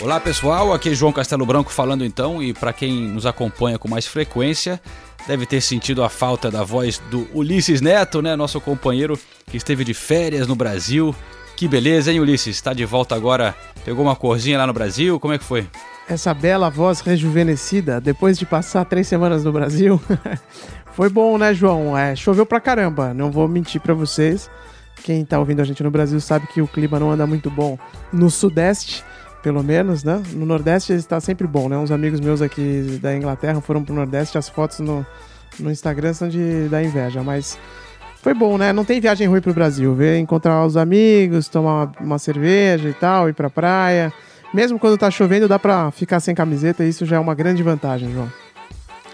Olá pessoal, aqui é João Castelo Branco falando então e para quem nos acompanha com mais frequência deve ter sentido a falta da voz do Ulisses Neto, né, nosso companheiro que esteve de férias no Brasil. Que beleza, hein, Ulisses? Está de volta agora. Pegou uma corzinha lá no Brasil? Como é que foi? Essa bela voz rejuvenescida depois de passar três semanas no Brasil. foi bom, né, João? É, choveu pra caramba, não vou mentir para vocês. Quem tá ouvindo a gente no Brasil sabe que o clima não anda muito bom no Sudeste pelo menos, né? No Nordeste está sempre bom, né? Uns amigos meus aqui da Inglaterra foram pro Nordeste, as fotos no, no Instagram são de da inveja, mas foi bom, né? Não tem viagem ruim pro Brasil, ver encontrar os amigos, tomar uma, uma cerveja e tal, ir pra praia. Mesmo quando tá chovendo, dá pra ficar sem camiseta, e isso já é uma grande vantagem, João.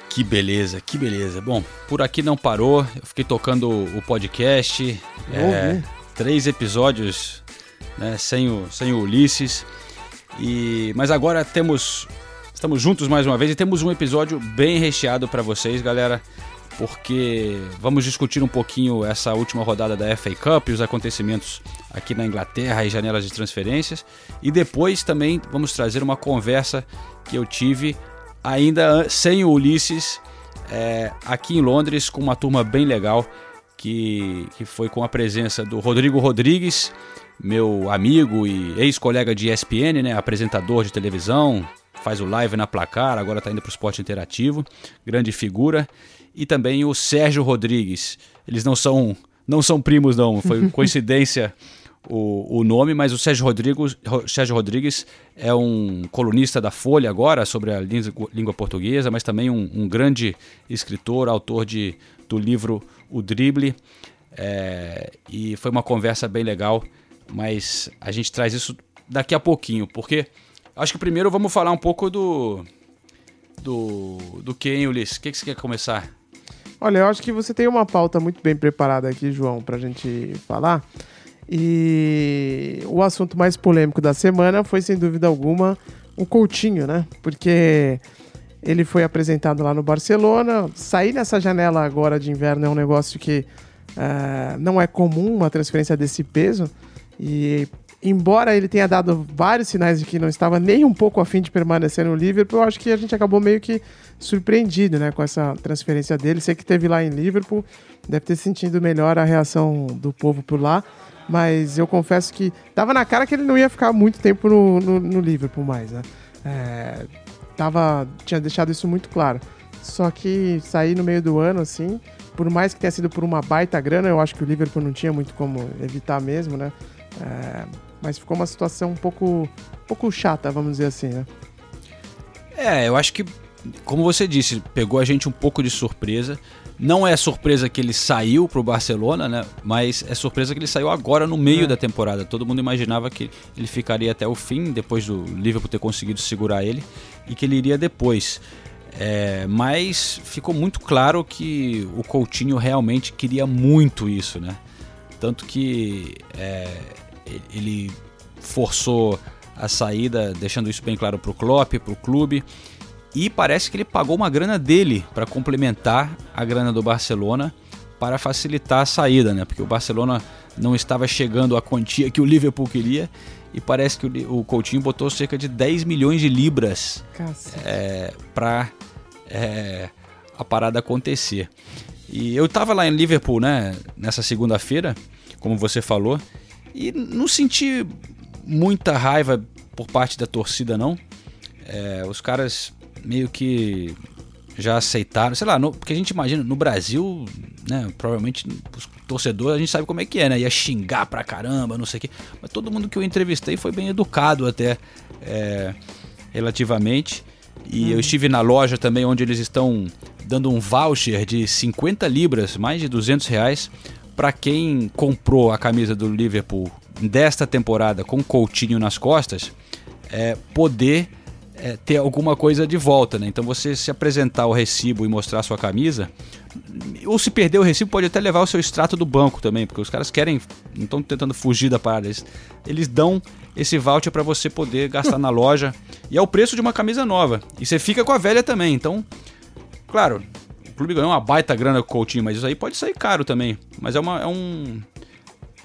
Que beleza, que beleza. Bom, por aqui não parou, eu fiquei tocando o podcast, é, três episódios né, sem, o, sem o Ulisses. E, mas agora temos. Estamos juntos mais uma vez e temos um episódio bem recheado para vocês, galera. Porque vamos discutir um pouquinho essa última rodada da FA Cup e os acontecimentos aqui na Inglaterra e janelas de transferências. E depois também vamos trazer uma conversa que eu tive ainda sem o Ulisses é, aqui em Londres com uma turma bem legal que, que foi com a presença do Rodrigo Rodrigues meu amigo e ex-colega de ESPN, né, apresentador de televisão, faz o live na placar, agora está indo para o esporte interativo, grande figura. E também o Sérgio Rodrigues. Eles não são, não são primos, não, foi coincidência o, o nome, mas o Sérgio Rodrigues, Sérgio Rodrigues é um colunista da Folha agora sobre a língua portuguesa, mas também um, um grande escritor, autor de, do livro O Drible. É, e foi uma conversa bem legal mas a gente traz isso daqui a pouquinho, porque acho que primeiro vamos falar um pouco do. Do, do que, hein, Ulisses? O que, que você quer começar? Olha, eu acho que você tem uma pauta muito bem preparada aqui, João, para a gente falar. E o assunto mais polêmico da semana foi, sem dúvida alguma, o Coutinho, né? Porque ele foi apresentado lá no Barcelona. Sair nessa janela agora de inverno é um negócio que uh, não é comum, uma transferência desse peso. E embora ele tenha dado vários sinais de que não estava nem um pouco afim de permanecer no Liverpool, eu acho que a gente acabou meio que surpreendido né, com essa transferência dele. Sei que teve lá em Liverpool, deve ter sentido melhor a reação do povo por lá, mas eu confesso que tava na cara que ele não ia ficar muito tempo no, no, no Liverpool mais. Né? É, tava, tinha deixado isso muito claro. Só que sair no meio do ano, assim, por mais que tenha sido por uma baita grana, eu acho que o Liverpool não tinha muito como evitar mesmo, né? É, mas ficou uma situação um pouco, um pouco chata, vamos dizer assim, né? É, eu acho que, como você disse, pegou a gente um pouco de surpresa. Não é surpresa que ele saiu pro Barcelona, né? Mas é surpresa que ele saiu agora no meio é. da temporada. Todo mundo imaginava que ele ficaria até o fim, depois do Liverpool ter conseguido segurar ele, e que ele iria depois. É, mas ficou muito claro que o Coutinho realmente queria muito isso, né? Tanto que é, ele forçou a saída, deixando isso bem claro para o Klopp, para o clube. E parece que ele pagou uma grana dele para complementar a grana do Barcelona para facilitar a saída, né? Porque o Barcelona não estava chegando à quantia que o Liverpool queria e parece que o, Coutinho botou cerca de 10 milhões de libras é, para é, a parada acontecer. E eu estava lá em Liverpool, né? Nessa segunda-feira, como você falou, e não senti muita raiva por parte da torcida, não. É, os caras meio que já aceitaram, sei lá, no, porque a gente imagina, no Brasil, né, provavelmente os torcedores, a gente sabe como é que é, né, ia xingar pra caramba, não sei o quê, mas todo mundo que eu entrevistei foi bem educado até, é, relativamente, e hum. eu estive na loja também, onde eles estão dando um voucher de 50 libras, mais de 200 reais, para quem comprou a camisa do Liverpool desta temporada com Coutinho nas costas, é, poder é, ter alguma coisa de volta, né? Então você se apresentar o recibo e mostrar a sua camisa, ou se perder o recibo, pode até levar o seu extrato do banco também, porque os caras querem, não estão tentando fugir da parada, eles, eles dão esse voucher para você poder gastar na loja, e é o preço de uma camisa nova, e você fica com a velha também, então, claro, clube ganhou uma baita grana com o Coutinho, mas isso aí pode sair caro também, mas é, uma, é um...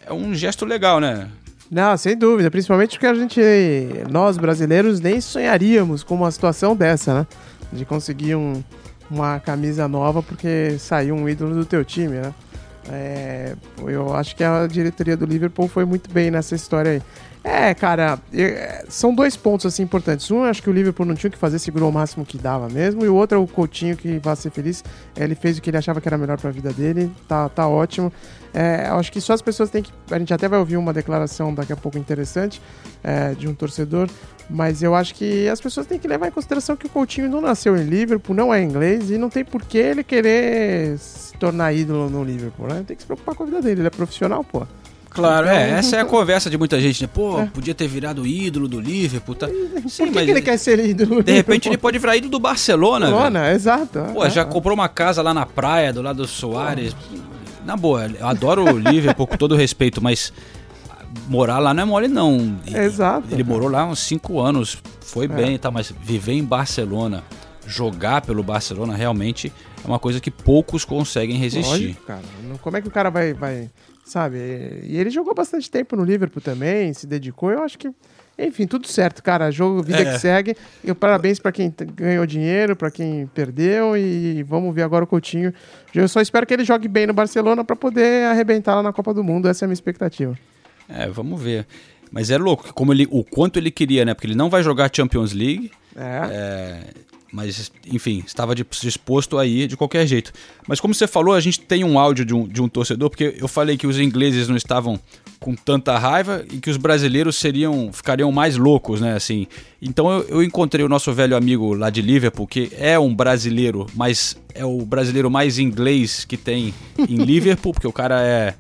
É um gesto legal, né? Não, sem dúvida. Principalmente porque a gente, nós brasileiros, nem sonharíamos com uma situação dessa, né? De conseguir um, uma camisa nova porque saiu um ídolo do teu time, né? É, eu acho que a diretoria do Liverpool foi muito bem nessa história aí. É, cara, são dois pontos assim importantes. Um, acho que o Liverpool não tinha o que fazer, segurou o máximo que dava mesmo. E o outro é o Coutinho, que vai ser feliz. Ele fez o que ele achava que era melhor para a vida dele. Tá, tá ótimo. É, acho que só as pessoas têm que. A gente até vai ouvir uma declaração daqui a pouco interessante é, de um torcedor. Mas eu acho que as pessoas têm que levar em consideração que o Coutinho não nasceu em Liverpool, não é inglês e não tem por que ele querer se tornar ídolo no Liverpool, né? Tem que se preocupar com a vida dele, ele é profissional, pô. Claro, é, então, essa é a conversa de muita gente, né? Pô, é. podia ter virado ídolo do Liverpool, tá? Sim, Por que, mas que ele quer ser ídolo? De repente ele pode virar ídolo do Barcelona, Barcelona, exato. Pô, é, já comprou uma casa lá na praia, do lado do Soares. Na boa, eu adoro o Liverpool com todo respeito, mas morar lá não é mole não. Exato. Ele morou lá uns 5 anos, foi é. bem, tá, mas viver em Barcelona, jogar pelo Barcelona realmente é uma coisa que poucos conseguem resistir. Lógico, cara. Como é que o cara vai, vai sabe? E ele jogou bastante tempo no Liverpool também, se dedicou. Eu acho que, enfim, tudo certo, cara. Jogo, vida é. que segue. E parabéns para quem ganhou dinheiro, para quem perdeu. E vamos ver agora o Coutinho. Eu só espero que ele jogue bem no Barcelona para poder arrebentar lá na Copa do Mundo. Essa é a minha expectativa. É, vamos ver. Mas é louco, como ele, o quanto ele queria, né? Porque ele não vai jogar Champions League. É. é mas, enfim, estava disposto a ir de qualquer jeito. Mas como você falou, a gente tem um áudio de um, de um torcedor, porque eu falei que os ingleses não estavam com tanta raiva e que os brasileiros seriam ficariam mais loucos, né? Assim, então eu, eu, encontrei o nosso velho amigo lá de Liverpool, que é um brasileiro, mas é o brasileiro mais inglês que tem em Liverpool, porque o cara é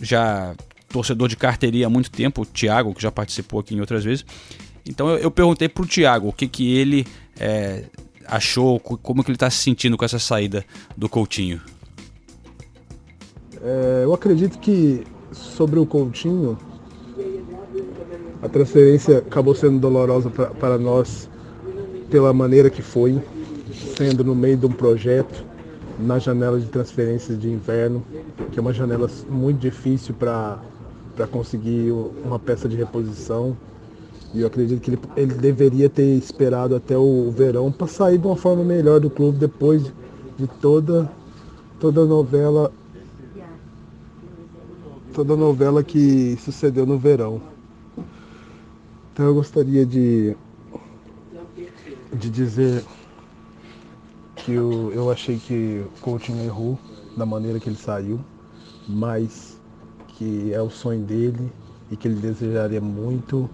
já torcedor de carteirinha há muito tempo, o Thiago, que já participou aqui em outras vezes. Então eu, eu perguntei pro Thiago o que que ele é, achou, como que ele está se sentindo com essa saída do Coutinho? É, eu acredito que sobre o Coutinho, a transferência acabou sendo dolorosa para nós pela maneira que foi, sendo no meio de um projeto na janela de transferências de inverno, que é uma janela muito difícil para conseguir uma peça de reposição. E eu acredito que ele, ele deveria ter esperado até o verão para sair de uma forma melhor do clube depois de toda, toda a novela. Toda a novela que sucedeu no verão. Então eu gostaria de, de dizer que eu, eu achei que o Coutinho errou da maneira que ele saiu, mas que é o sonho dele e que ele desejaria muito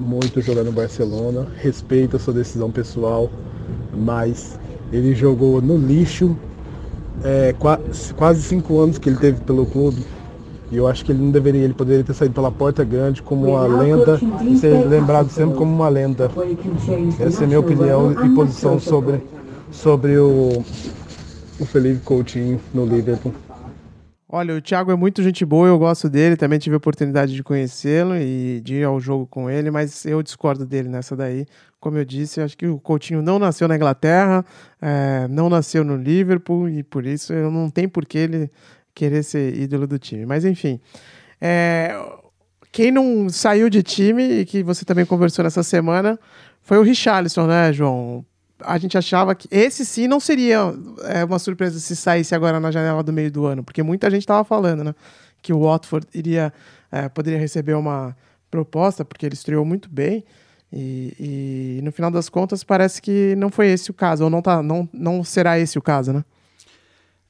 muito jogar no Barcelona, respeito a sua decisão pessoal, mas ele jogou no lixo é, quase cinco anos que ele teve pelo clube. E eu acho que ele não deveria, ele poderia ter saído pela porta grande como uma lenda e ser lembrado sempre como uma lenda. Essa é a minha opinião e posição sobre, sobre o, o Felipe Coutinho no Liverpool. Olha, o Thiago é muito gente boa, eu gosto dele, também tive a oportunidade de conhecê-lo e de ir ao jogo com ele, mas eu discordo dele nessa daí. Como eu disse, acho que o Coutinho não nasceu na Inglaterra, é, não nasceu no Liverpool e por isso não tem por que ele querer ser ídolo do time. Mas enfim, é, quem não saiu de time e que você também conversou nessa semana foi o Richarlison, né, João? A gente achava que esse sim não seria é, uma surpresa se saísse agora na janela do meio do ano, porque muita gente estava falando, né? Que o Watford iria, é, poderia receber uma proposta, porque ele estreou muito bem. E, e, no final das contas parece que não foi esse o caso, ou não, tá, não, não será esse o caso, né?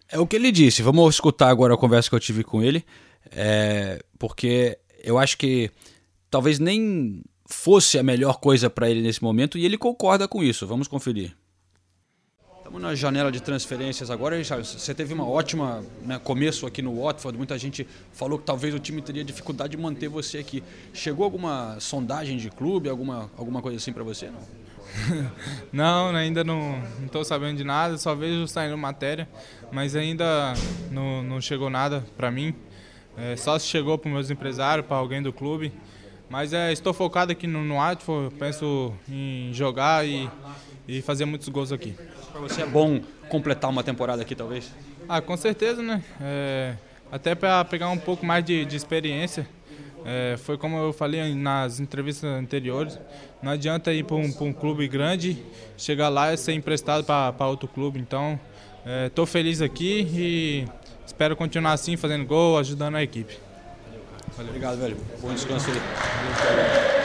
É o que ele disse. Vamos escutar agora a conversa que eu tive com ele, é, porque eu acho que talvez nem fosse a melhor coisa para ele nesse momento e ele concorda com isso. Vamos conferir. Estamos na janela de transferências agora. Você teve uma ótima né, começo aqui no Watford. Muita gente falou que talvez o time teria dificuldade de manter você aqui. Chegou alguma sondagem de clube, alguma, alguma coisa assim para você? Não? não, ainda não estou sabendo de nada. Só vejo saindo matéria, mas ainda não, não chegou nada para mim. É, só se chegou para meus empresários, para alguém do clube. Mas é, estou focado aqui no, no Watford. Penso em jogar e, e fazer muitos gols aqui. Para você é bom completar uma temporada aqui, talvez? Ah, com certeza, né? É, até para pegar um pouco mais de, de experiência. É, foi como eu falei nas entrevistas anteriores, não adianta ir para um, um, clube grande, chegar lá e ser emprestado para outro clube. Então, estou é, feliz aqui e espero continuar assim, fazendo gol, ajudando a equipe. Valeu. Obrigado, velho. Bom descanso aí. Valeu.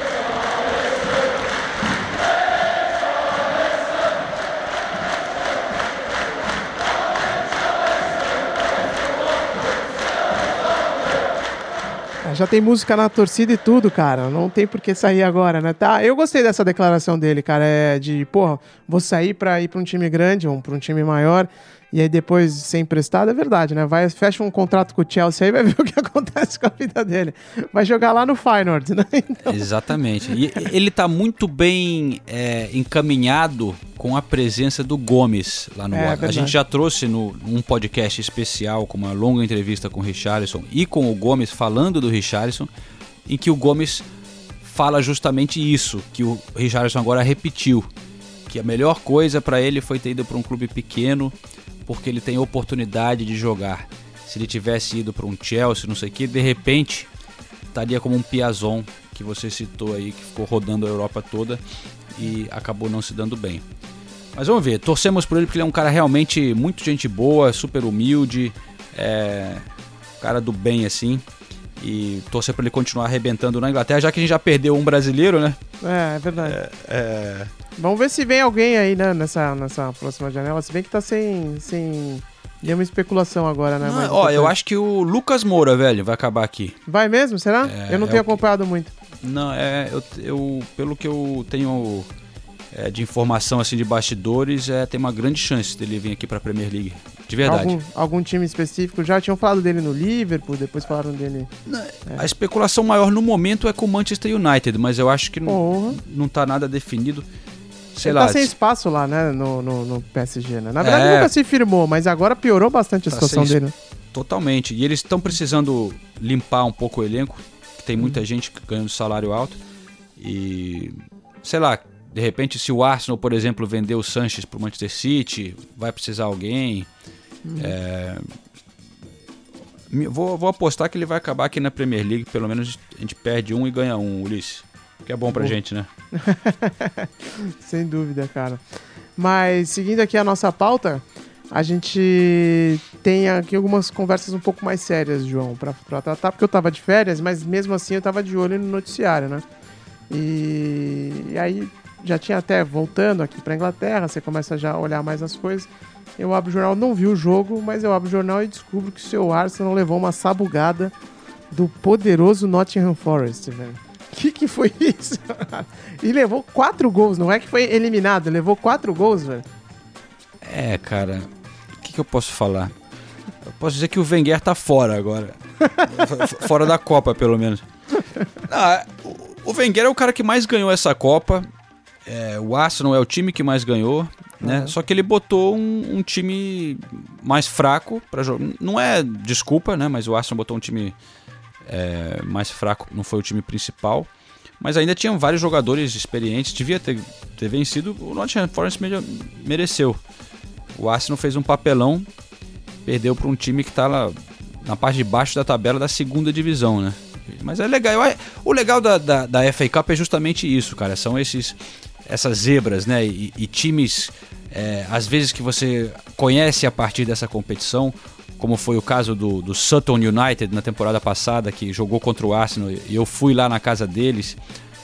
já tem música na torcida e tudo, cara. Não tem por que sair agora, né? Tá, eu gostei dessa declaração dele, cara. É de, porra, vou sair pra ir pra um time grande ou pra um time maior e aí depois ser emprestado, é verdade, né? Vai, fecha um contrato com o Chelsea aí vai ver o que acontece com a vida dele. Vai jogar lá no Feyenoord, né? Então... Exatamente. E ele tá muito bem é, encaminhado com a presença do Gomes lá no é, A gente já trouxe no, um podcast especial com uma longa entrevista com o Richarlison e com o Gomes falando do Richarlison, em que o Gomes fala justamente isso, que o Richarlison agora repetiu, que a melhor coisa para ele foi ter ido para um clube pequeno, porque ele tem oportunidade de jogar. Se ele tivesse ido para um Chelsea, não sei o que, de repente estaria como um Piazon que você citou aí, que ficou rodando a Europa toda e acabou não se dando bem. Mas vamos ver, torcemos por ele porque ele é um cara realmente muito gente boa, super humilde, é, cara do bem assim. E torcer para ele continuar arrebentando na Inglaterra, já que a gente já perdeu um brasileiro, né? É, é verdade. É, é... Vamos ver se vem alguém aí, né, nessa, nessa próxima janela. Se bem que tá sem, sem nenhuma especulação agora, né? Ó, eu acho que o Lucas Moura, velho, vai acabar aqui. Vai mesmo? Será? É, eu não é tenho acompanhado que... muito. Não, é. Eu, eu, pelo que eu tenho é, de informação assim de bastidores, é, tem uma grande chance dele vir aqui para a Premier League. De verdade. Algum, algum, time específico? Já tinham falado dele no Liverpool, depois falaram dele. É. A especulação maior no momento é com o Manchester United, mas eu acho que não, não tá nada definido. Sei Ele lá. tá sem espaço lá, né, no, no, no PSG, né? Na verdade, é, nunca se firmou, mas agora piorou bastante a tá situação dele. Totalmente. E eles estão precisando limpar um pouco o elenco, que tem muita hum. gente ganhando salário alto. E, sei lá, de repente, se o Arsenal, por exemplo, vender o Sanches para o Manchester City, vai precisar alguém. Uhum. É... Vou, vou, apostar que ele vai acabar aqui na Premier League. Pelo menos a gente perde um e ganha um, Ulisses. Que é bom pra bom. gente, né? Sem dúvida, cara. Mas seguindo aqui a nossa pauta, a gente tem aqui algumas conversas um pouco mais sérias, João, pra, pra tratar, porque eu tava de férias, mas mesmo assim eu tava de olho no noticiário, né? E, e aí já tinha até voltando aqui para Inglaterra, você começa já a olhar mais as coisas. Eu abro o jornal, não vi o jogo, mas eu abro o jornal e descubro que o seu Arsenal levou uma sabugada do poderoso Nottingham Forest, velho. O que, que foi isso? e levou quatro gols, não é que foi eliminado, levou quatro gols, velho. É, cara, o que, que eu posso falar? Eu posso dizer que o Wenger tá fora agora. fora da Copa, pelo menos. Ah, o Wenger é o cara que mais ganhou essa Copa. É, o Arsenal é o time que mais ganhou, né? Uhum. Só que ele botou um, um time mais fraco para jogar. Não é desculpa, né? Mas o Arsenal botou um time é, mais fraco, não foi o time principal. Mas ainda tinham vários jogadores experientes. Devia ter, ter vencido. O Nottingham Forest mereceu. O Arsenal fez um papelão, perdeu para um time que está lá na parte de baixo da tabela da segunda divisão, né? Mas é legal. O legal da, da, da FA Cup é justamente isso, cara. São esses essas zebras, né? E, e times, é, às vezes que você conhece a partir dessa competição, como foi o caso do, do Sutton United na temporada passada, que jogou contra o Arsenal, e eu fui lá na casa deles,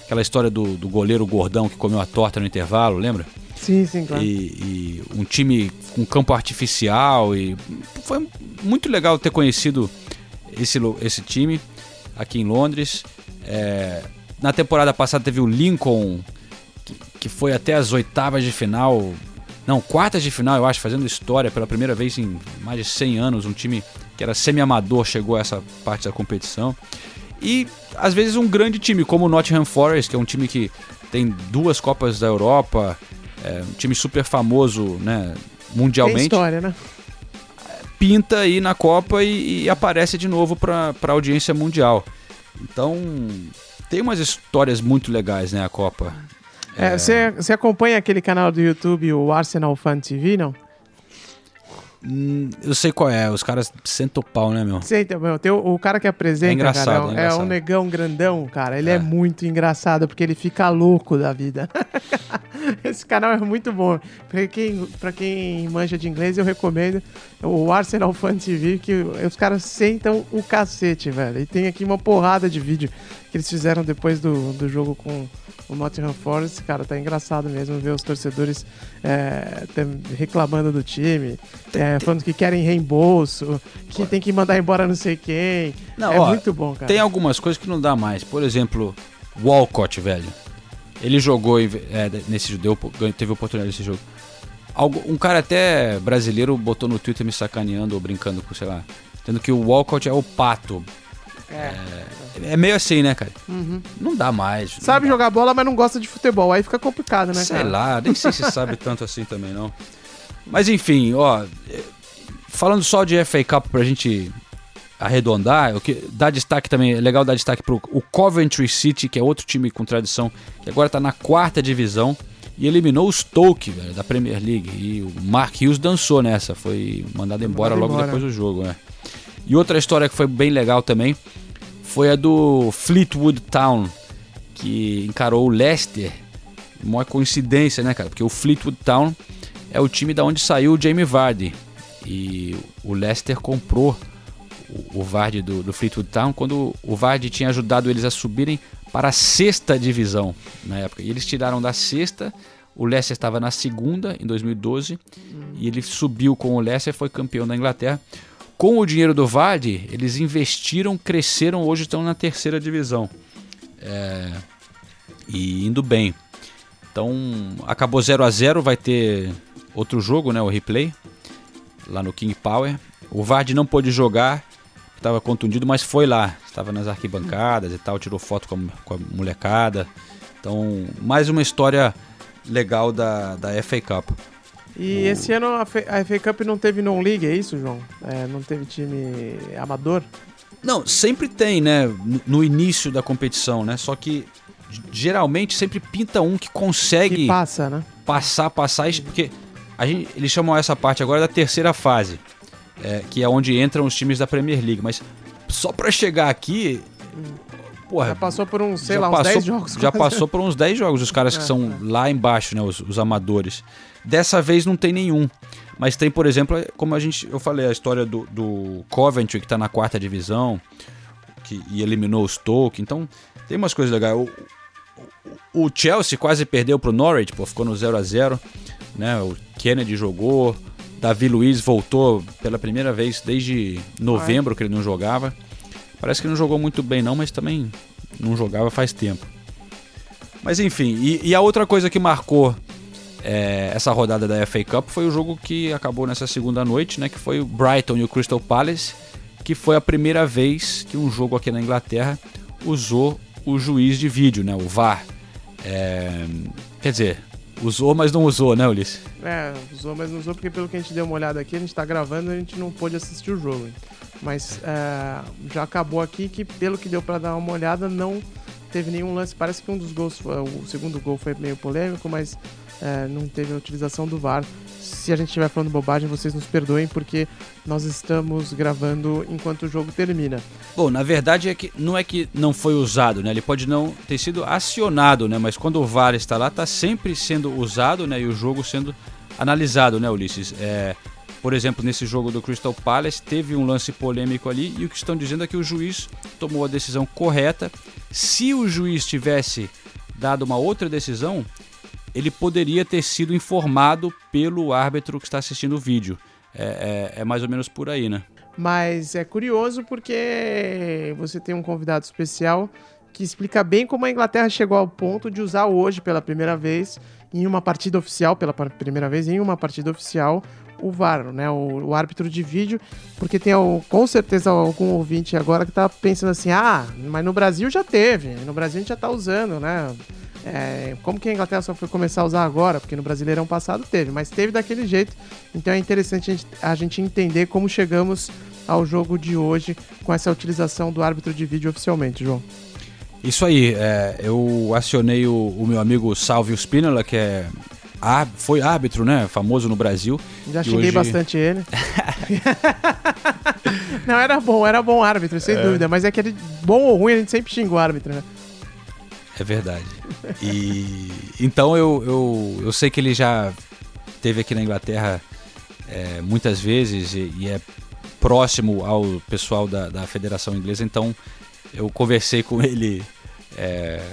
aquela história do, do goleiro gordão que comeu a torta no intervalo, lembra? Sim, sim, claro. E, e, um time com campo artificial e foi muito legal ter conhecido esse, esse time aqui em Londres. É, na temporada passada teve o Lincoln que foi até as oitavas de final, Não, quartas de final, eu acho, fazendo história pela primeira vez em mais de 100 anos. Um time que era semi-amador chegou a essa parte da competição. E às vezes um grande time, como o Nottingham Forest, que é um time que tem duas Copas da Europa, é um time super famoso né, Tem mundialmente história, né? pinta aí na Copa e, e aparece de novo para a audiência mundial. Então, tem umas histórias muito legais, né, a Copa. É, Você você acompanha aquele canal do YouTube, o Arsenal Fan TV, não? Hum, eu sei qual é, os caras sentam o pau, né, meu? Sei, então, meu, tem o, o cara que apresenta, É engraçado, cara, é é, um- é engraçado. um negão grandão, cara. Ele é. É. muito engraçado, porque ele fica louco da vida. Esse canal é muito bom. Pra quem, pra quem manja de inglês, eu recomendo o Arsenal Fan TV, que os caras sentam o cacete, velho. E tem aqui uma porrada de vídeo que eles fizeram depois do, do jogo com o Nottingham Forest. Cara, tá engraçado mesmo ver os torcedores é, reclamando do time, é, falando que querem reembolso, que tem que mandar embora não sei quem. Não, é ó, muito bom, cara. Tem algumas coisas que não dá mais. Por exemplo, Walcott, velho. Ele jogou é, nesse deu, ganhou- teve oportunidade nesse jogo. Algo- um cara até brasileiro botou no Twitter me sacaneando ou brincando com, sei lá, tendo que o Walcott é o pato. É. É meio assim, né, cara? Uhum. Não dá mais. Sabe dá. jogar bola, mas não gosta de futebol. Aí fica complicado, né, Sei cara? lá, nem sei se sabe tanto assim também, não. Mas enfim, ó, eh, falando só de FA Cup pra gente arredondar, o que dá destaque também, é legal dar destaque pro o Coventry City, que é outro time com tradição, que agora tá na quarta divisão e eliminou o Stoke, velho, da Premier League. E o Mark Hughes dançou nessa, foi mandado embora mandado logo embora. depois do jogo, né? E outra história que foi bem legal também foi a do Fleetwood Town, que encarou o Leicester. Uma coincidência, né, cara? Porque o Fleetwood Town é o time da onde saiu o Jamie Vardy. E o Leicester comprou o, Vardy do, do Fleetwood Town quando o Vardy tinha ajudado eles a subirem para a sexta divisão na época. E eles tiraram da sexta, o Leicester estava na segunda em 2012 e ele subiu com o Leicester e foi campeão da Inglaterra. Com o dinheiro do Vardy, eles investiram, cresceram, hoje estão na terceira divisão. É, e indo bem. Então, acabou 0 a 0 vai ter outro jogo, né, o replay, lá no King Power. O Vardy não pôde jogar, estava contundido, mas foi lá, estava nas arquibancadas e tal, tirou foto com a, com a molecada. Então, mais uma história legal da, da FA Cup. E esse ano a F- a FA Cup não teve non-league, é isso, João? É, não teve time amador? Não, sempre tem, né? no- início da competição, né? Só que geralmente sempre pinta um que consegue Que passa, né? passar, passar, porque a gente, eles chamam essa parte agora da terceira fase, é, que é onde entram os times da Premier League. Mas só pra chegar aqui, porra, Já passou por uns, sei lá, uns passou, 10 jogos. Já quase. passou por uns 10 jogos, os caras que É, são lá embaixo, né? Os, os amadores. Dessa vez não tem nenhum. Mas tem, por exemplo, como a gente, eu falei, a história do, do Coventry, que tá na quarta divisão, que, e eliminou o Stoke. Então, tem umas coisas legais. O, o, o Chelsea quase perdeu pro Norwich, pô, ficou no 0 a 0 né? O Kennedy jogou, Davi Luiz voltou pela primeira vez desde novembro que ele não jogava. Parece que não jogou muito bem não, mas também não jogava faz tempo. Mas enfim, e, e a outra coisa que marcou é, essa rodada da FA Cup foi o jogo que acabou nessa segunda noite, né? Que foi o Brighton e o Crystal Palace, que foi a primeira vez que um jogo aqui na Inglaterra usou o juiz de vídeo, né? O VAR. É, quer dizer, usou, mas não usou, né, Ulisses? É, usou, mas não usou porque pelo que a gente deu uma olhada aqui, a gente tá gravando, a gente não pôde assistir o jogo. Mas é, já acabou aqui que pelo que deu pra dar uma olhada, não teve nenhum lance. Parece que um dos gols, o segundo gol foi meio polêmico, mas é, não teve a utilização do VAR. Se a gente estiver falando bobagem, vocês nos perdoem, porque nós estamos gravando enquanto o jogo termina. Bom, na verdade é que não é que não foi usado, né? Ele pode não ter sido acionado, né? Mas quando o VAR está lá, está sempre sendo usado, né? E o jogo sendo analisado, né, Ulisses? É, por exemplo, nesse jogo do Crystal Palace teve um lance polêmico ali e o que estão dizendo é que o juiz tomou a decisão correta. Se o juiz tivesse dado uma outra decisão, ele poderia ter sido informado pelo árbitro que está assistindo o vídeo. É, é- é mais ou menos por aí, né? Mas é curioso porque você tem um convidado especial que explica bem como a Inglaterra chegou ao ponto de usar hoje pela primeira vez em uma partida oficial, pela primeira vez, em uma partida oficial, o VAR, né? O, o árbitro de vídeo, porque tem com certeza algum ouvinte agora que tá pensando assim, ah, mas no Brasil já teve, no Brasil a gente já tá usando, né? É, como que a Inglaterra só foi começar a usar agora? Porque no Brasileirão passado teve, mas teve daquele jeito. Então é interessante a gente, a gente entender como chegamos ao jogo de hoje com essa utilização do árbitro de vídeo oficialmente, João. Isso aí, é, eu acionei o, o, meu amigo Salvio Spinola, que é foi árbitro, né? Famoso no Brasil. Já xinguei hoje... bastante ele. Não, era bom, era bom árbitro, sem é. dúvida. Mas é que ele, bom ou ruim, a gente sempre xinga o árbitro, né? É verdade. E então eu, eu, eu sei que ele já teve aqui na Inglaterra é, muitas vezes e, e, é próximo ao pessoal da, da Federação Inglesa, então eu conversei com ele é,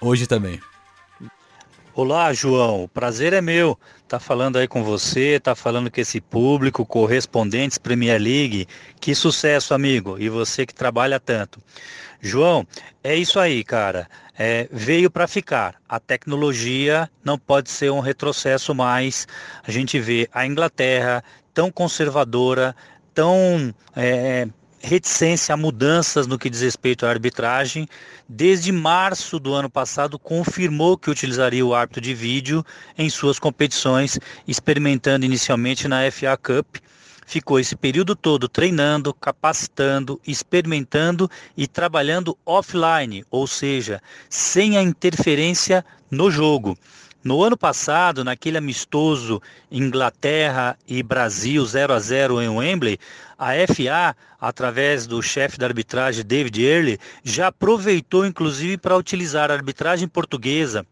hoje também. Olá, João. Prazer é meu. Tá falando aí com você, tá falando com esse público, correspondentes Premier League. Que sucesso, amigo. E você que trabalha tanto. João, é isso aí, cara. É, veio para ficar. A tecnologia não pode ser um retrocesso mais. A gente vê a Inglaterra tão conservadora, tão é, reticência a mudanças no que diz respeito à arbitragem. Desde março do ano passado, confirmou que utilizaria o árbitro de vídeo em suas competições, experimentando inicialmente na FA Cup. Ficou esse período todo treinando, capacitando, experimentando e trabalhando offline, ou seja, sem a interferência no jogo. No ano passado, naquele amistoso Inglaterra e Brasil 0 a 0 em Wembley, a FA, através do chefe da arbitragem David Early, já aproveitou inclusive para utilizar a arbitragem portuguesa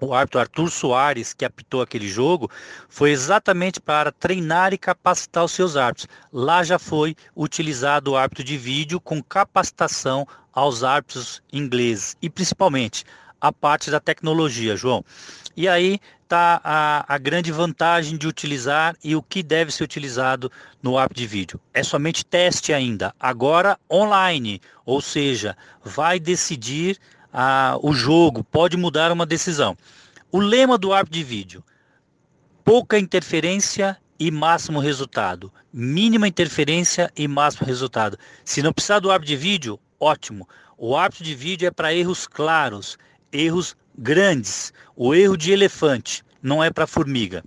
o árbitro Arthur Soares, que apitou aquele jogo, foi exatamente para treinar e capacitar os seus árbitros. Lá já foi utilizado o árbitro de vídeo com capacitação aos árbitros ingleses e principalmente a parte da tecnologia, João. E aí está a, a, grande vantagem de utilizar e o que deve ser utilizado no app de vídeo. É somente teste ainda, agora online, ou seja, vai decidir a, o jogo, pode mudar uma decisão. O lema do app de vídeo, pouca interferência e máximo resultado. Mínima interferência e máximo resultado. Se não precisar do árbitro de vídeo, ótimo. O árbitro de vídeo é para erros claros, erros grandes. O erro de elefante não é para formiga.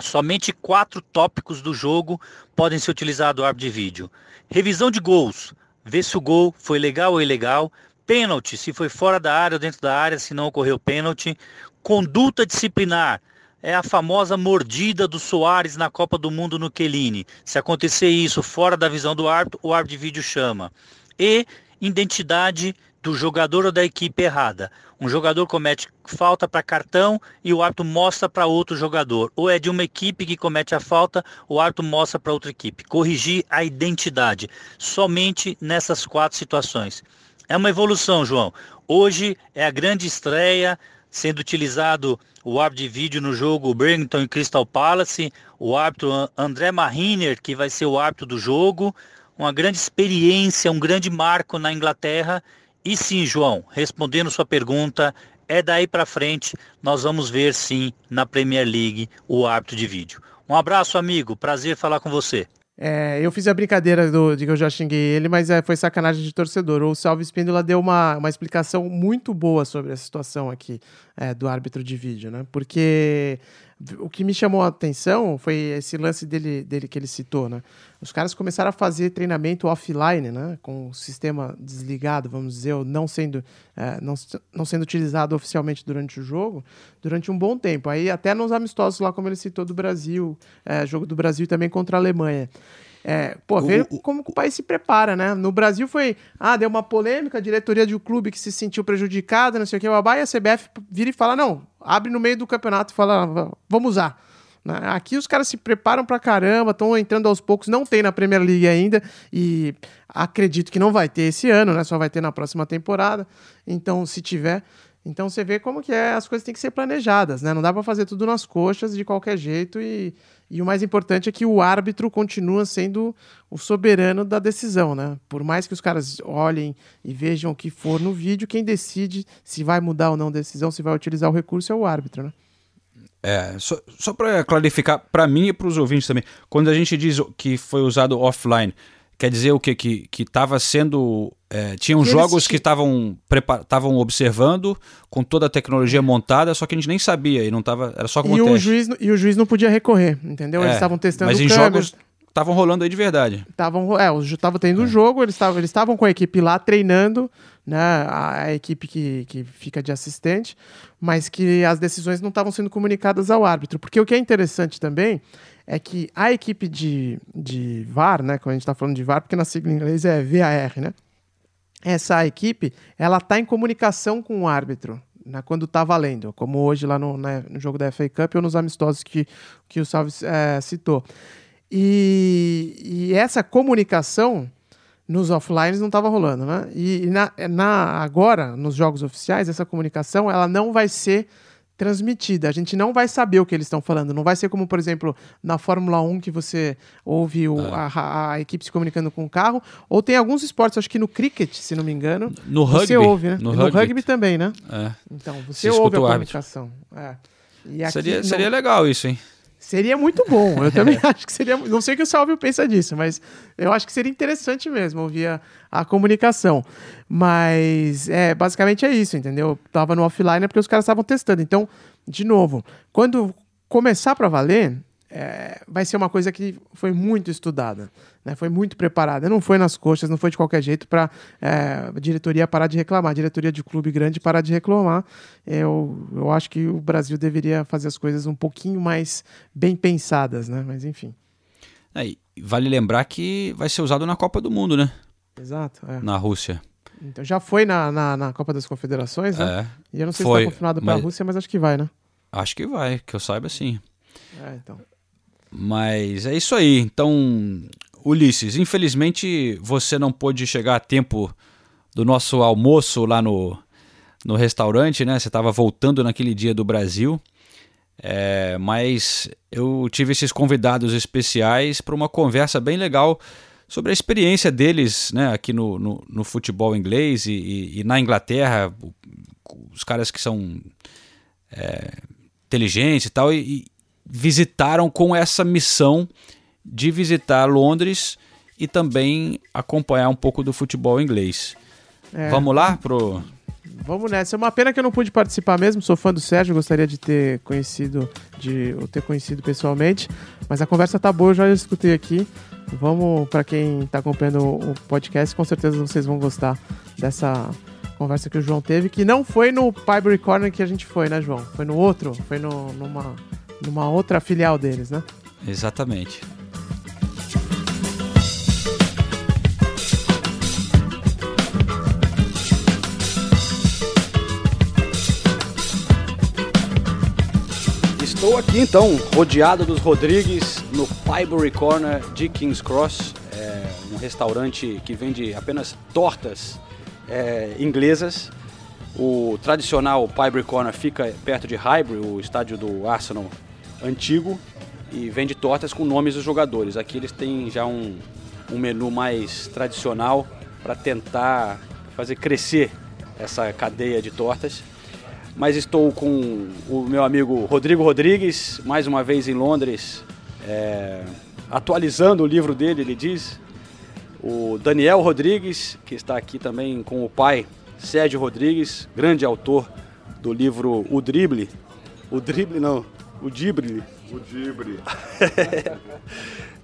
Somente quatro tópicos do jogo podem ser utilizados no árbitro de vídeo. Revisão de gols. Ver se o gol foi legal ou ilegal. Pênalti, se foi fora da área ou dentro da área, se não ocorreu pênalti. Conduta disciplinar. É a famosa mordida do Soares na Copa do Mundo no Quelini. Se acontecer isso fora da visão do árbitro, o árbitro de vídeo chama. E identidade do jogador ou da equipe errada. Um jogador comete falta para cartão e o árbitro mostra para outro jogador. Ou é de uma equipe que comete a falta, o árbitro mostra para outra equipe. Corrigir a identidade. Somente nessas quatro situações. É uma evolução, João. Hoje é a grande estreia sendo utilizado o árbitro de vídeo no jogo Birmingham e Crystal Palace, o árbitro André Mariner, que vai ser o árbitro do jogo, uma grande experiência, um grande marco na Inglaterra e sim, João, respondendo sua pergunta, é daí para frente nós vamos ver sim na Premier League o árbitro de vídeo. Um abraço, amigo. Prazer falar com você. É, eu fiz a brincadeira do, de que eu já xinguei ele, mas é, foi sacanagem de torcedor. O Salve Espíndola deu uma, uma explicação muito boa sobre a situação aqui é, do árbitro de vídeo, né? Porque o que me chamou a atenção foi esse lance dele, dele que ele citou, né? Os caras começaram a fazer treinamento offline, né? Com o sistema desligado, vamos dizer, ou não sendo, é, não, não sendo utilizado oficialmente durante o jogo, durante um bom tempo. Aí até nos amistosos lá, como ele citou, do Brasil, é, jogo do Brasil também contra a Alemanha. É, pô, ver como o país se prepara, né? No Brasil foi, ah, deu uma polêmica, a diretoria de um clube que se sentiu prejudicada, não sei o que, babá, e a CBF vira e fala, não, abre no meio do campeonato e fala, vamos usar. Né? Aqui os caras se preparam pra caramba, estão entrando aos poucos, não tem na Premier League ainda, e acredito que não vai ter esse ano, né? Só vai ter na próxima temporada. Então, se tiver, então você vê como que é, as coisas têm que ser planejadas, né? Não dá para fazer tudo nas coxas de qualquer jeito e, e o mais importante é que o árbitro continua sendo o soberano da decisão, né? Por mais que os caras olhem e vejam o que for no vídeo, quem decide se vai mudar ou não a decisão, se vai utilizar o recurso é o árbitro, né? É, só, só para clarificar, para mim e para os ouvintes também, quando a gente diz que foi usado offline, quer dizer o quê? Que que estava sendo é, tinham Que jogos eles que estavam estavam observando com toda a tecnologia montada, só que a gente nem sabia e não tava, era só como E o, juiz, e o juiz não podia recorrer, entendeu? Eles É, estavam testando mas em câmeras. jogos estavam rolando aí de verdade. Estavam, é, estavam tendo um jogo, eles estavam eles estavam com a equipe lá treinando, né? A, a equipe que, que fica de assistente, mas que as decisões não estavam sendo comunicadas ao árbitro. Porque o que é interessante também é que a equipe de, de VAR, né? Quando a gente está falando de VAR, porque na sigla em inglês é VAR, né? Essa equipe, ela tá em comunicação com o árbitro. Né, quando tá valendo, como hoje lá no, né, no jogo da FA Cup ou nos amistosos que, que o Salve eh, citou. E, e essa comunicação nos offlines não estava rolando, né? E, e na, na- agora, nos jogos oficiais, essa comunicação ela não vai ser transmitida. A gente não vai saber o que eles estão falando. Não vai ser como, por exemplo, na Fórmula 1 que você ouve o- a, a- a equipe se comunicando com o carro. Ou tem alguns esportes, acho que no cricket, se não me engano. No você rugby, ouve, né? no no rugby. rugby também, né? É. Então, você ouve a comunicação. É. Aqui Seria, não- seria legal isso, hein? Seria muito bom. Eu também acho que seria. Não sei o que o Salvio pensa disso, mas eu acho que seria interessante mesmo ouvir a, a comunicação. Mas é basicamente é isso, entendeu? Eu tava no offline é porque os caras estavam testando. Então, de novo, quando começar para valer, é, vai ser uma coisa que foi muito estudada, né? Foi muito preparada. Não foi nas coxas, não foi de qualquer jeito para a diretoria parar de reclamar, a diretoria de clube grande parar de reclamar. Eu, eu acho que o Brasil deveria fazer as coisas um pouquinho mais bem pensadas, né? Mas enfim. Aí, vale lembrar que vai ser usado na Copa do Mundo, né? Exato. é. Na Rússia. Então já foi na, na, na Copa das Confederações, né? É. E eu não sei Foi, se está confirmado para a Rússia, mas acho que vai, né? Acho que vai, que eu saiba sim. É, então. Mas é isso aí. Então, Ulisses, infelizmente você não pôde chegar a tempo do nosso almoço lá no, no restaurante, né? Você estava voltando naquele dia do Brasil. É, mas eu tive esses convidados especiais para uma conversa bem legal sobre a experiência deles né, aqui no, no, no futebol inglês e, e- e na Inglaterra, os caras que são é, inteligentes e tal, e visitaram com essa missão de visitar Londres e também acompanhar um pouco do futebol inglês. É. Vamos lá pro. Vamos nessa. É uma pena que eu não pude participar mesmo. Sou fã do Sérgio, gostaria de ter conhecido, de o ter conhecido pessoalmente. Mas a conversa tá boa, eu já escutei aqui. Vamos, para quem tá acompanhando o podcast, com certeza vocês vão gostar dessa conversa que o João teve, que não foi no Pibery Corner que a gente foi, né, João? Foi no outro, foi no, numa, numa outra filial deles, né? Exatamente. Estou aqui então, rodeado dos Rodrigues, no Pibery Corner de King's Cross, é, um restaurante que vende apenas tortas é, inglesas. O tradicional Pibery Corner fica perto de Highbury, o estádio do Arsenal antigo, e vende tortas com nomes dos jogadores. Aqui eles têm já um, um menu mais tradicional para tentar fazer crescer essa cadeia de tortas. Mas estou com o meu amigo Rodrigo Rodrigues, mais uma vez em Londres, é, atualizando o livro dele, ele diz. O Daniel Rodrigues, que está aqui também com o pai, Sérgio Rodrigues, grande autor do livro O Drible. O Drible não, o Dibre. O Dibre.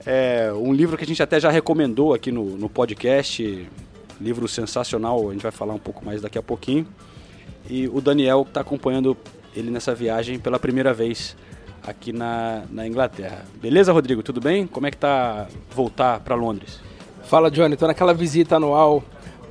É um livro que a gente até já recomendou aqui no, no podcast. Livro sensacional, a gente vai falar um pouco mais daqui a pouquinho. E o Daniel está acompanhando ele nessa viagem pela primeira vez aqui na, na Inglaterra. Beleza, Rodrigo? Tudo bem? Como é que tá voltar para Londres? Fala, Johnny. Tô naquela visita anual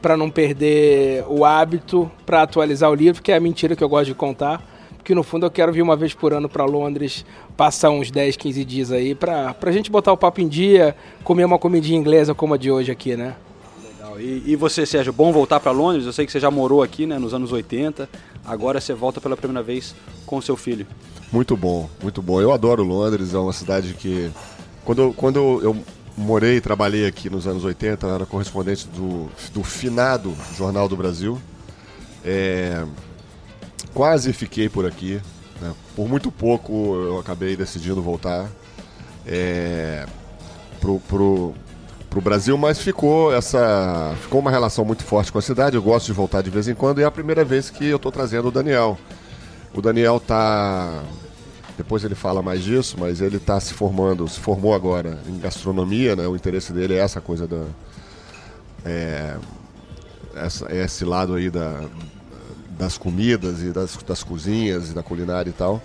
para não perder o hábito, para atualizar o livro, que é a mentira que eu gosto de contar. Porque no fundo eu quero vir uma vez por ano para Londres, passar uns 10, 15 dias aí, pra, pra gente botar o papo em dia, comer uma comidinha inglesa como a de hoje aqui, né? Legal. E, e você, Sérgio, bom voltar para Londres? Eu sei que você já morou aqui né, nos anos 80, agora você volta pela primeira vez com seu filho. Muito bom, muito bom. Eu adoro Londres, é uma cidade que. Quando, quando eu morei e trabalhei aqui nos anos 80, eu era correspondente do, do finado Jornal do Brasil. É, quase fiquei por aqui, né? Por muito pouco eu acabei decidindo voltar é, pro, pro, pro Brasil, mas ficou essa ficou uma relação muito forte com a cidade. Eu gosto de voltar de vez em quando e é a primeira vez que eu estou trazendo o Daniel. O Daniel tá depois ele fala mais disso, mas ele está se formando, se formou agora em gastronomia, né? O interesse dele é essa coisa da é, essa, esse lado aí da, das comidas e das, das cozinhas e da culinária e tal.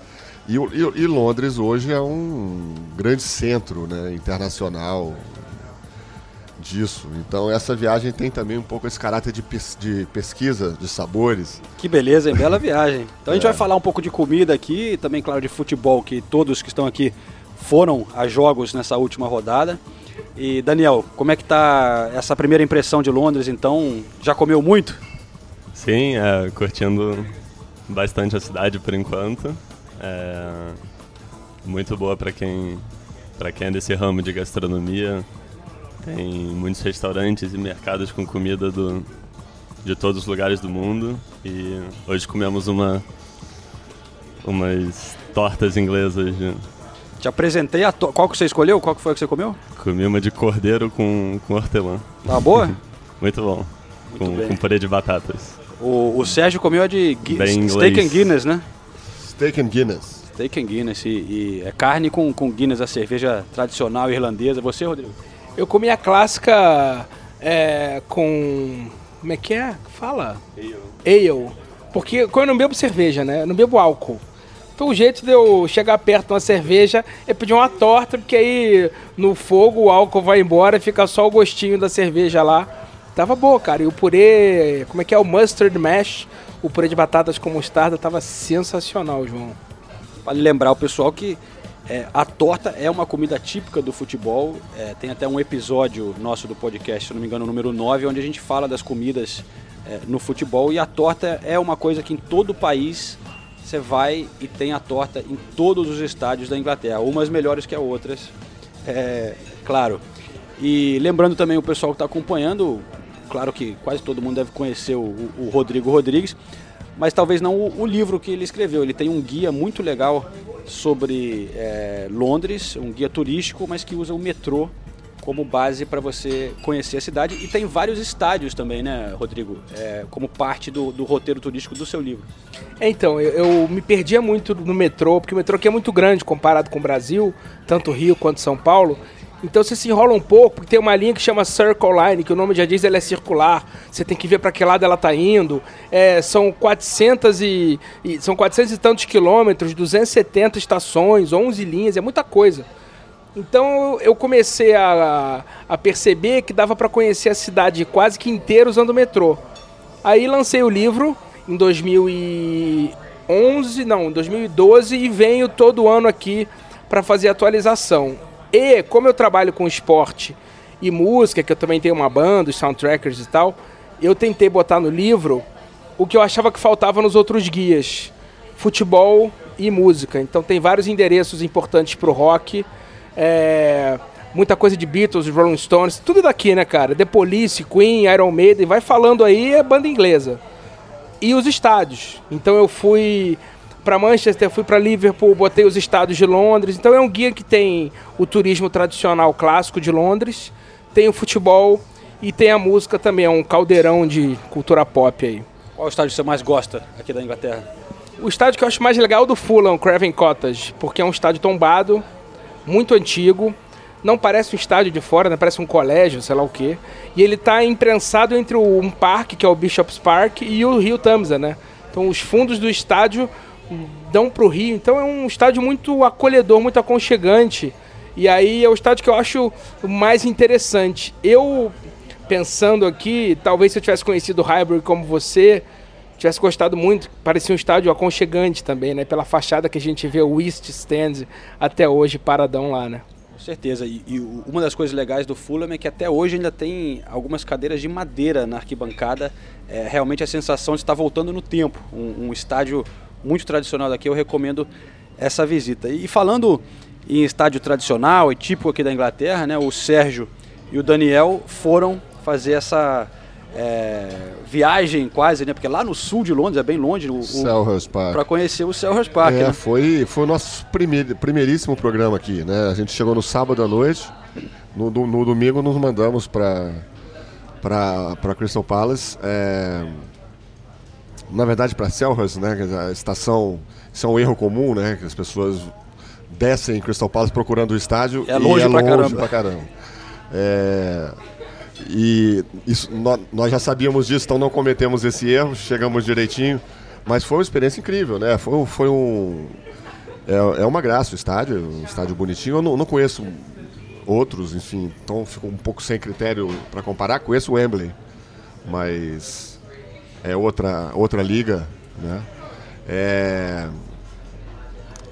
E, e, e, Londres hoje é um grande centro né, internacional disso. Então essa viagem tem também um pouco esse caráter de, pes de pesquisa de sabores. Que beleza, hein? Bela viagem. Então a gente é. vai falar um pouco de comida aqui, e também, claro, de futebol, que todos que estão aqui foram a jogos nessa última rodada. E Daniel, como é que tá essa primeira impressão de Londres? Então, já comeu muito? Sim, é, curtindo bastante a cidade por enquanto. É, muito boa para quem quem é desse ramo de gastronomia. Tem muitos restaurantes e mercados com comida do, de todos os lugares do mundo. E hoje comemos uma umas tortas inglesas. De... Te apresentei a to... Qual que você escolheu? Qual que foi que você comeu? Comi uma de cordeiro com, com hortelã. Tá boa? Muito bom. Muito com, com purê de batatas. O, o Sérgio comeu a de Gui Steak and Guinness, né? Steak and Guinness. Steak and Guinness. E, e, é carne com, com Guinness, a cerveja tradicional irlandesa. Você, Rodrigo? Eu comi a clássica é, com. Como é que é? Fala? Ale. Ale. Porque quando eu não bebo cerveja, né? Eu não bebo álcool. Então o jeito de eu chegar perto de uma cerveja é pedir uma torta, porque aí no fogo o álcool vai embora e fica só o gostinho da cerveja lá. Tava boa, cara. E o purê, como é que é? O mustard mash, o purê de batatas com mostarda tava sensacional, João. Vale lembrar o pessoal que é, a torta é uma comida típica do futebol. É, tem até um episódio nosso do podcast, se não me engano, número 9, onde a gente fala das comidas é, no futebol. E a torta é uma coisa que em todo o país você vai e tem a torta em todos os estádios da Inglaterra, umas melhores que as outras, é, claro. E lembrando também o pessoal que está acompanhando, claro que quase todo mundo deve conhecer o, o Rodrigo Rodrigues, mas talvez não o, o, livro que ele escreveu. Ele tem um guia muito legal sobre é, Londres, um guia turístico, mas que usa o metrô como base para você conhecer a cidade. E tem vários estádios também, né, Rodrigo? É, como parte do, do, roteiro turístico do seu livro. É, então, eu, eu, me perdia muito no metrô, porque o metrô aqui é muito grande comparado com o Brasil, tanto Rio quanto São Paulo. Então você se enrola um pouco, porque tem uma linha que chama Circle Line, que o nome já diz ela é circular. Você tem que ver para que lado ela está indo. É, são 400 e, e, são 400 e tantos quilômetros, 270 estações, 11 linhas, é muita coisa. Então eu comecei a, a perceber que dava para conhecer a cidade quase que inteira usando o metrô. Aí lancei o livro em 2011, não, 2012 e venho todo ano aqui para fazer atualização. E como eu trabalho com esporte e música, que eu também tenho uma banda, os soundtrackers e tal, eu tentei botar no livro o que eu achava que faltava nos outros guias: futebol e música. Então tem vários endereços importantes para o rock. É, muita coisa de Beatles, Rolling Stones, tudo daqui, né, cara? The Police, Queen, Iron Maiden, vai falando aí, é banda inglesa. E os estádios. Então eu fui para Manchester, fui para Liverpool, botei os estádios de Londres. Então é um guia que tem o turismo tradicional clássico de Londres, tem o futebol e tem a música também, é um caldeirão de cultura pop aí. Qual estádio você mais gosta aqui da Inglaterra? O estádio que eu acho mais legal é o do Fulham, Craven Cottage, porque é um estádio tombado, muito antigo, não parece um estádio de fora, né? parece um colégio, sei lá o quê. E ele está imprensado entre um parque, que é o Bishop's Park, e o Rio Tamsa, né? Então os fundos do estádio dão para o Rio. Então é um estádio muito acolhedor, muito aconchegante. E aí é o estádio que eu acho mais interessante. Eu, pensando aqui, talvez se eu tivesse conhecido o Highbury como você, tivesse gostado muito. Parecia um estádio aconchegante também, né? Pela fachada que a gente vê o East Stand até hoje paradão lá, né? Com certeza. E, e, uma das coisas legais do Fulham é que até hoje ainda tem algumas cadeiras de madeira na arquibancada. É realmente a sensação de estar voltando no tempo. Um, um estádio muito tradicional daqui, eu recomendo essa visita. E falando em estádio tradicional e típico aqui da Inglaterra, né, o Sérgio e o Daniel foram fazer essa é, viagem quase, né? Porque lá no sul de Londres, é bem longe, o, Selhurst Park. para conhecer o Selhurst Park, É, né? foi, foi o nosso primeir, primeiríssimo programa aqui, né? A gente chegou no sábado à noite, no, no domingo nos mandamos para para Crystal Palace, é, na verdade para Selhurst, né? dizer, A estação, isso é um erro comum, né? Que as pessoas descem em Crystal Palace procurando o estádio É e longe é pra longe caramba. pra caramba. É, e isso, nó- nós já sabíamos disso, então não cometemos esse erro, chegamos direitinho. Mas foi uma experiência incrível, né? Foi, foi um. É, é uma graça o estádio, um estádio bonitinho. Eu não, não conheço outros, enfim, então fico um pouco sem critério para comparar. Conheço o Wembley, mas é outra, outra liga, né? É,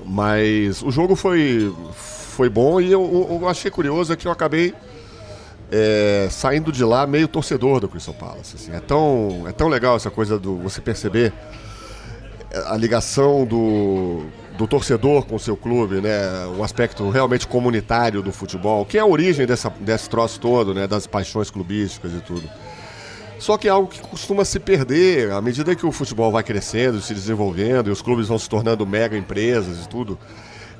mas o jogo foi, foi bom e eu, eu achei curioso é que eu acabei é, saindo de lá meio torcedor do Crystal Palace. assim. É, tão, é tão legal essa coisa do você perceber a ligação do, do torcedor com o seu clube, né? O aspecto realmente comunitário do futebol, que é a origem dessa, desse troço todo, né? Das paixões clubísticas e tudo. Só que é algo que costuma se perder à medida que o futebol vai crescendo, se desenvolvendo e os clubes vão se tornando mega empresas e tudo.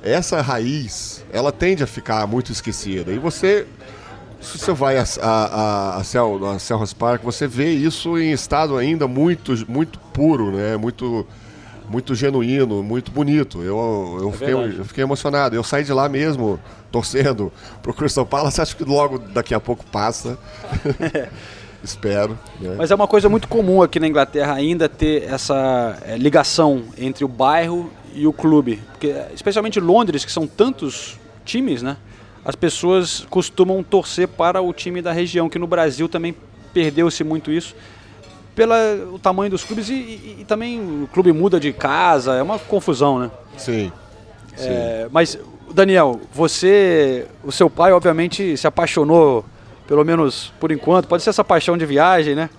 Essa raiz, ela tende a ficar muito esquecida. E você, se você vai a, a, a, Sel, a Selhurst Park, você vê isso em estado ainda muito, muito puro, né? Muito, muito genuíno, muito bonito. Eu, eu, fiquei, verdade. eu fiquei emocionado. Eu saí de lá mesmo torcendo pro Crystal Palace. Acho que logo daqui a pouco passa. Espero. né? Mas é uma coisa muito comum aqui na Inglaterra ainda ter essa é, ligação entre o bairro e o clube. Porque, especialmente Londres, que são tantos times, né? As pessoas costumam torcer para o time da região, que no Brasil também perdeu-se muito isso. Pelo tamanho dos clubes e, e- e também o clube muda de casa, é uma confusão, né? Sim. sim. É, mas, Daniel, você, o seu pai, obviamente, se apaixonou, pelo menos por enquanto, pode ser essa paixão de viagem, né?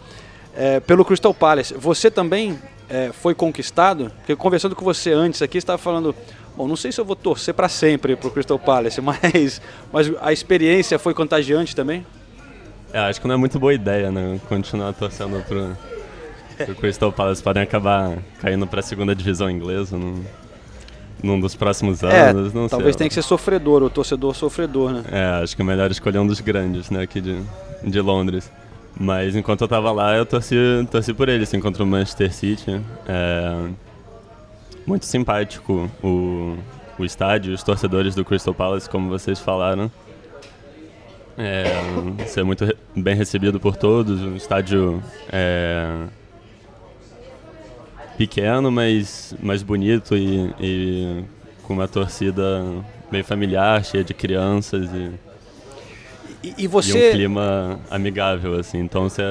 É, pelo Crystal Palace. Você também é, foi conquistado? Porque conversando com você antes aqui, estava falando, bom, não sei se eu vou torcer para sempre pro Crystal Palace, mas, mas a experiência foi contagiante também? É, acho que não é muito boa ideia, né? Continuar torcendo pro, pro Crystal Palace. Podem acabar caindo pra segunda divisão inglesa num, num dos próximos É, anos. não talvez sei. tenha que ser sofredor, o torcedor sofredor, né? É, acho que é melhor escolher um dos grandes, né, aqui de, de Londres. Mas enquanto eu tava lá, eu torci, torci por ele, assim, contra o Manchester City. É, muito simpático o, o estádio, os torcedores do Crystal Palace, como vocês falaram. É, ser muito re- bem recebido por todos, um estádio é, pequeno, mas, mas bonito e, e com uma torcida bem familiar, cheia de crianças e, E, e e um você... clima amigável, assim. Então você,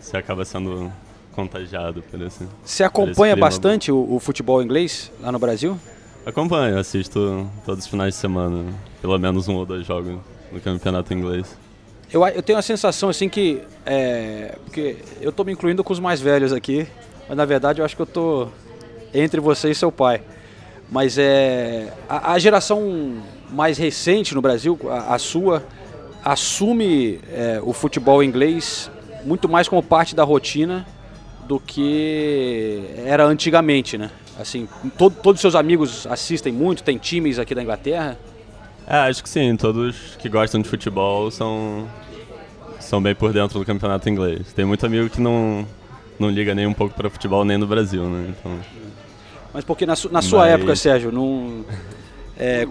você acaba sendo contagiado por esse. Você acompanha bastante o, o futebol inglês lá no Brasil? Acompanho, assisto todos os finais de semana, pelo menos um ou dois jogos no campeonato inglês. Eu, eu tenho a sensação assim que. É, porque eu tô me incluindo com os mais velhos aqui, mas na verdade eu acho que eu tô entre você e seu pai. Mas é. A, a geração mais recente no Brasil, a, a sua, assume é, o futebol inglês muito mais como parte da rotina do que era antigamente, né? Assim, todo, todos os seus amigos assistem muito, tem times aqui da Inglaterra. É, acho que sim, todos que gostam de futebol são, são bem por dentro do campeonato inglês. Tem muito amigo que não, não liga nem um pouco para futebol nem no Brasil, né? Então, Mas porque na, su- na sua Mas- época, Sérgio, não, é,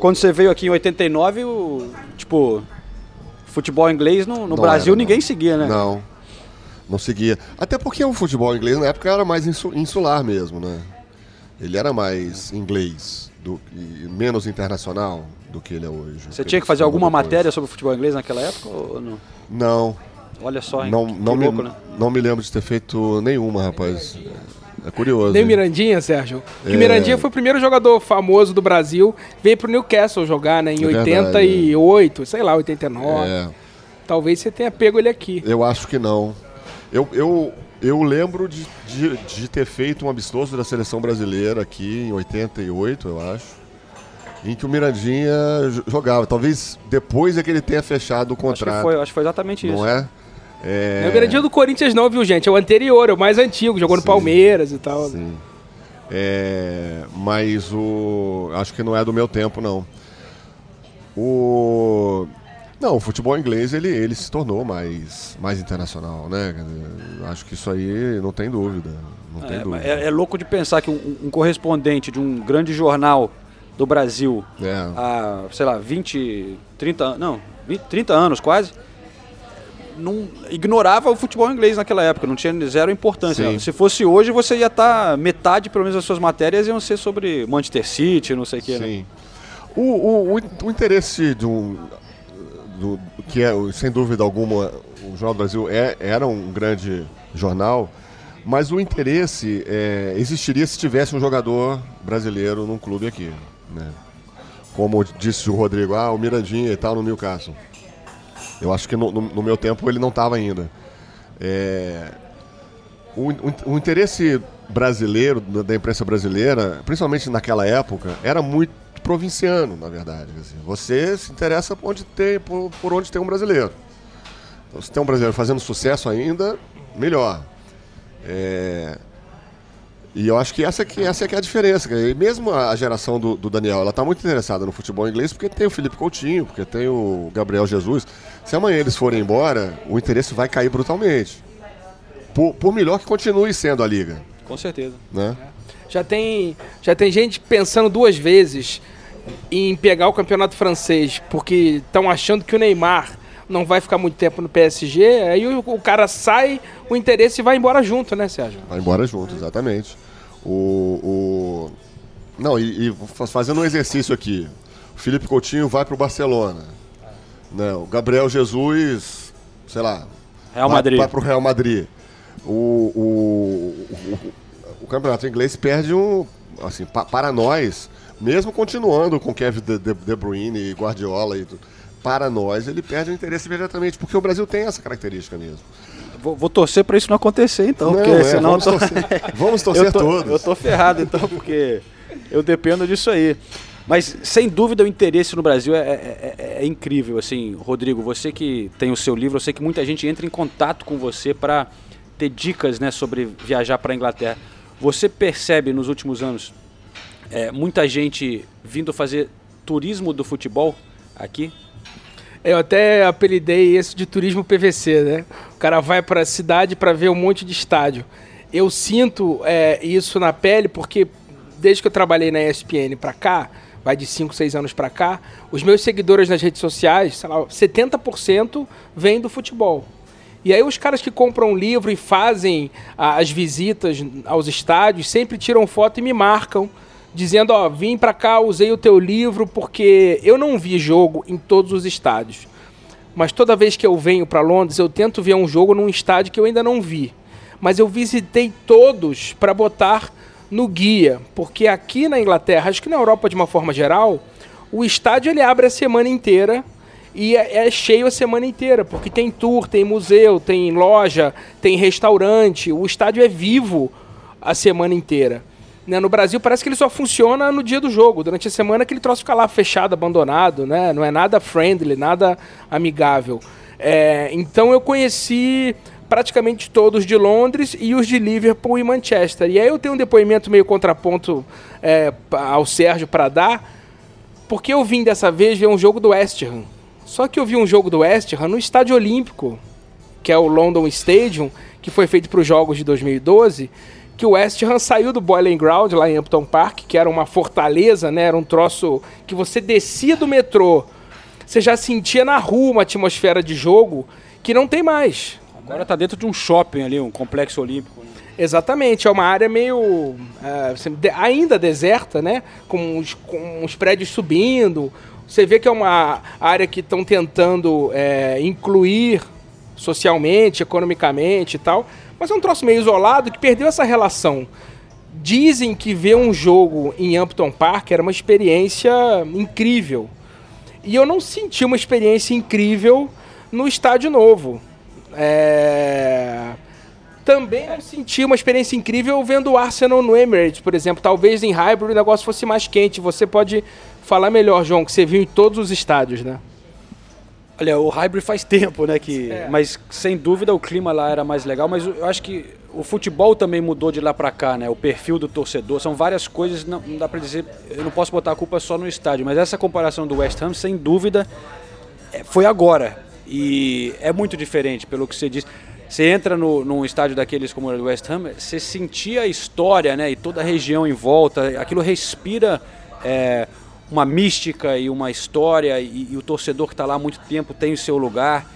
quando você veio aqui em 89, o, tipo, futebol inglês no, no Não Brasil era, não. ninguém seguia, né? Não, não seguia. Até porque o futebol inglês na época era mais insu- insular mesmo, né? Ele era mais inglês, do, e menos internacional do que ele é hoje. Você tinha que fazer alguma depois. matéria sobre futebol inglês naquela época ou não? Não, Olha só, hein? não, que, não, que me, louco, né? Não me lembro de ter feito nenhuma, rapaz. É curioso. Nem hein? Mirandinha, Sérgio. Porque É. Mirandinha foi o primeiro jogador famoso do Brasil, veio pro Newcastle jogar, né, em É verdade, 88, sei lá, 89. É, Talvez você tenha pego ele aqui. eu acho que não. Eu, eu, eu lembro de, de, de ter feito um amistoso da seleção brasileira aqui em 88, eu acho. Em que o Mirandinha jo- jogava. Talvez depois é que ele tenha fechado o Acho que contrato. foi, acho que foi exatamente isso. Não é? É... Não é o Mirandinha do Corinthians, não, viu, gente? É o anterior, é o mais antigo, jogou no Sim. Palmeiras e tal. Sim. É, mas o. Acho que não é do meu tempo, não. O. Não, o futebol inglês ele, ele se tornou mais, mais internacional, né? Acho que isso aí não tem dúvida. Não tem É, dúvida. é- é louco de pensar que um, um correspondente de um grande jornal do Brasil É. há, sei lá, 20, 30 anos, não, 20, 30 anos quase, não ignorava o futebol inglês naquela época, não tinha zero importância. Sim. Se fosse hoje, você ia estar, metade pelo menos das suas matérias iam ser sobre Manchester City, não sei o que, né? Sim. O, o, o, o interesse de um. Do, que é, sem dúvida alguma, o Jornal do Brasil é, era um grande jornal, mas o interesse é, existiria se tivesse um jogador brasileiro num clube aqui. Né? Como disse o Rodrigo, ah, o Mirandinha e tal no Newcastle. Eu acho que no, no- no meu tempo ele não estava ainda. É, o, o- o interesse brasileiro, da, imprensa brasileira, principalmente naquela época, era muito provinciano, na verdade. assim. Você se interessa por onde tem, por, por onde tem um brasileiro. Então, se tem um brasileiro fazendo sucesso ainda, melhor. É, E eu acho que essa, que, essa é que é a diferença. E mesmo a geração do, do Daniel, ela está muito interessada no futebol inglês porque tem o Felipe Coutinho, porque tem o Gabriel Jesus. Se amanhã eles forem embora, o interesse vai cair brutalmente. Por, por melhor que continue sendo a liga, Com certeza. né? Já tem, já tem gente pensando duas vezes em pegar o campeonato francês, porque estão achando que o Neymar não vai ficar muito tempo no PSG, aí o, o cara sai, o interesse vai embora junto, né, Sérgio? Vai embora junto, exatamente. O, o... Não, e, e fa- fazendo um exercício aqui. O Felipe Coutinho vai para o Barcelona. Né? O Gabriel Jesus, sei lá. Real vai- Madrid. Vai para o Real Madrid. O, o, o, o campeonato inglês perde um. Assim, pa- para nós, mesmo continuando com Kevin De, De, De Bruyne e Guardiola e tudo, para nós ele perde o interesse imediatamente, porque o Brasil tem essa característica mesmo. Vou, vou torcer para isso não acontecer, então, Não, porque é, senão vamos tô- torcer- vamos torcer eu tô, todos. Eu tô ferrado, então, porque eu dependo disso aí. Mas, sem dúvida, o interesse no Brasil é, é- é- é incrível. Assim, Rodrigo, você que tem o seu livro, eu sei que muita gente entra em contato com você para ter dicas né, sobre viajar para a Inglaterra. Você percebe nos últimos anos é, muita gente vindo fazer turismo do futebol aqui? Eu até apelidei esse de turismo PVC, né? O cara vai para a cidade para ver um monte de estádio. Eu sinto é, isso na pele porque desde que eu trabalhei na ESPN para cá, vai de 5, 6 anos para cá, os meus seguidores nas redes sociais, sei lá, 70% vêm do futebol. E aí os caras que compram um livro e fazem as visitas aos estádios sempre tiram foto e me marcam dizendo, ó, vim pra cá, usei o teu livro porque eu não vi jogo em todos os estádios. Mas toda vez que eu venho pra Londres, eu tento ver um jogo num estádio que eu ainda não vi. Mas eu visitei todos pra botar no guia, porque aqui na Inglaterra, acho que na Europa de uma forma geral, o estádio ele abre a semana inteira e é, é cheio a semana inteira, porque tem tour, tem museu, tem loja, tem restaurante, o estádio é vivo a semana inteira. Né, no Brasil parece que ele só funciona no dia do jogo. Durante a semana aquele troço fica lá fechado, abandonado, né? Não é nada friendly, nada amigável. É, então eu conheci praticamente todos de Londres e os de Liverpool e Manchester. E aí eu tenho um depoimento meio contraponto é, ao Sérgio para dar, porque eu vim dessa vez ver um jogo do West Ham. Só que eu vi um jogo do West Ham no Estádio Olímpico, que é o London Stadium, que foi feito para os Jogos de 2012, que o West Ham saiu do Boiling Ground lá em Hampton Park, que era uma fortaleza, né? Era um troço que você descia do metrô, você já sentia na rua uma atmosfera de jogo que não tem mais. Agora tá dentro de um shopping ali, um complexo olímpico. né? Exatamente, é uma área meio é, assim, ainda deserta, né? Com os, com os prédios subindo. Você vê que é uma área que estão tentando é, incluir socialmente, economicamente e tal. Mas é um troço meio isolado que perdeu essa relação. Dizem que ver um jogo em Hampton Park era uma experiência incrível. E eu não senti uma experiência incrível no estádio novo. É... Também não senti uma experiência incrível vendo o Arsenal no Emirates, por exemplo. Talvez em Highbury o negócio fosse mais quente. Você pode falar melhor, João, que você viu em todos os estádios, né? Olha, o Hybrid faz tempo, né? Que, É. Mas sem dúvida o clima lá era mais legal. Mas eu acho que o futebol também mudou de lá pra cá, né? O perfil do torcedor. São várias coisas, não, não dá pra dizer. Eu não posso botar a culpa só no estádio. Mas essa comparação do West Ham, sem dúvida, é, foi agora. E é muito diferente, pelo que você disse. Você entra no, num estádio daqueles como o West Ham, você sentia a história, né? E toda a região em volta. Aquilo respira é, uma mística e uma história. E, e o torcedor que está lá há muito tempo tem o seu lugar.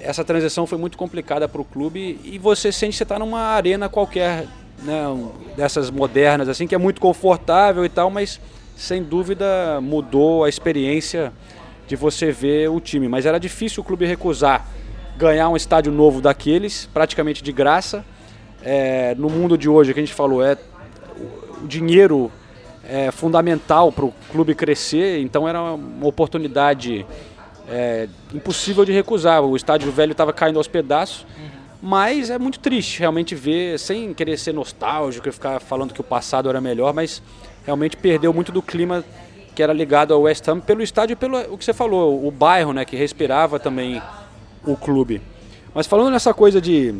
Essa transição foi muito complicada para o clube e você sente que você está numa arena qualquer, né? dessas modernas, assim, que é muito confortável e tal, mas sem dúvida mudou a experiência de você ver o time. Mas era difícil o clube recusar ganhar um estádio novo daqueles, praticamente de graça. É, no mundo de hoje, que a gente falou, é o dinheiro é fundamental para o clube crescer, então era uma oportunidade é, impossível de recusar. O estádio velho estava caindo aos pedaços, mas é muito triste realmente ver, sem querer ser nostálgico e ficar falando que o passado era melhor, mas realmente perdeu muito do clima que era ligado ao West Ham pelo estádio e pelo o que você falou, o bairro, né, que respirava também o clube. Mas falando nessa coisa de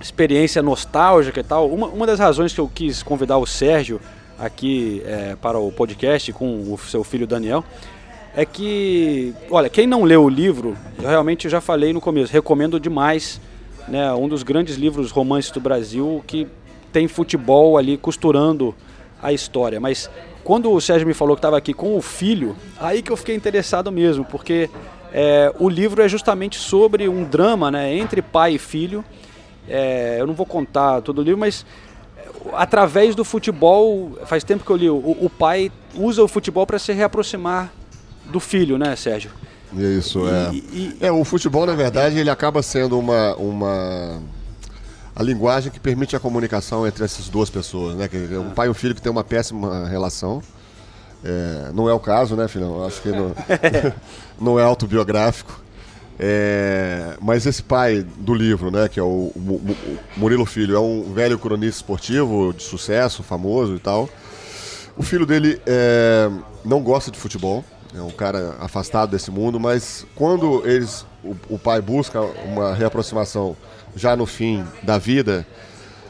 experiência nostálgica e tal, uma, uma das razões que eu quis convidar o Sérgio aqui é, para o podcast com o seu filho Daniel é que, olha, quem não leu o livro, eu realmente já falei no começo, recomendo demais, né, um dos grandes livros romances do Brasil que tem futebol ali costurando a história. Mas quando o Sérgio me falou que estava aqui com o filho, aí que eu fiquei interessado mesmo, porque é, o livro é justamente sobre um drama né, entre pai e filho. É, eu não vou contar todo o livro, mas através do futebol, faz tempo que eu li, o, o pai usa o futebol para se reaproximar do filho, né, Sérgio? Isso, é. É, o futebol, na verdade, ele acaba sendo uma, uma. A linguagem que permite a comunicação entre essas duas pessoas, né? Que é um pai e um filho que tem uma péssima relação. É, não é o caso, né, filhão? Acho que não, não é autobiográfico. É, mas esse pai do livro, né, que é o, Mu- Mu- Murilo Filho, é um velho cronista esportivo de sucesso, famoso e tal. O filho dele é, não gosta de futebol, é um cara afastado desse mundo, mas quando eles, o, o pai busca uma reaproximação já no fim da vida,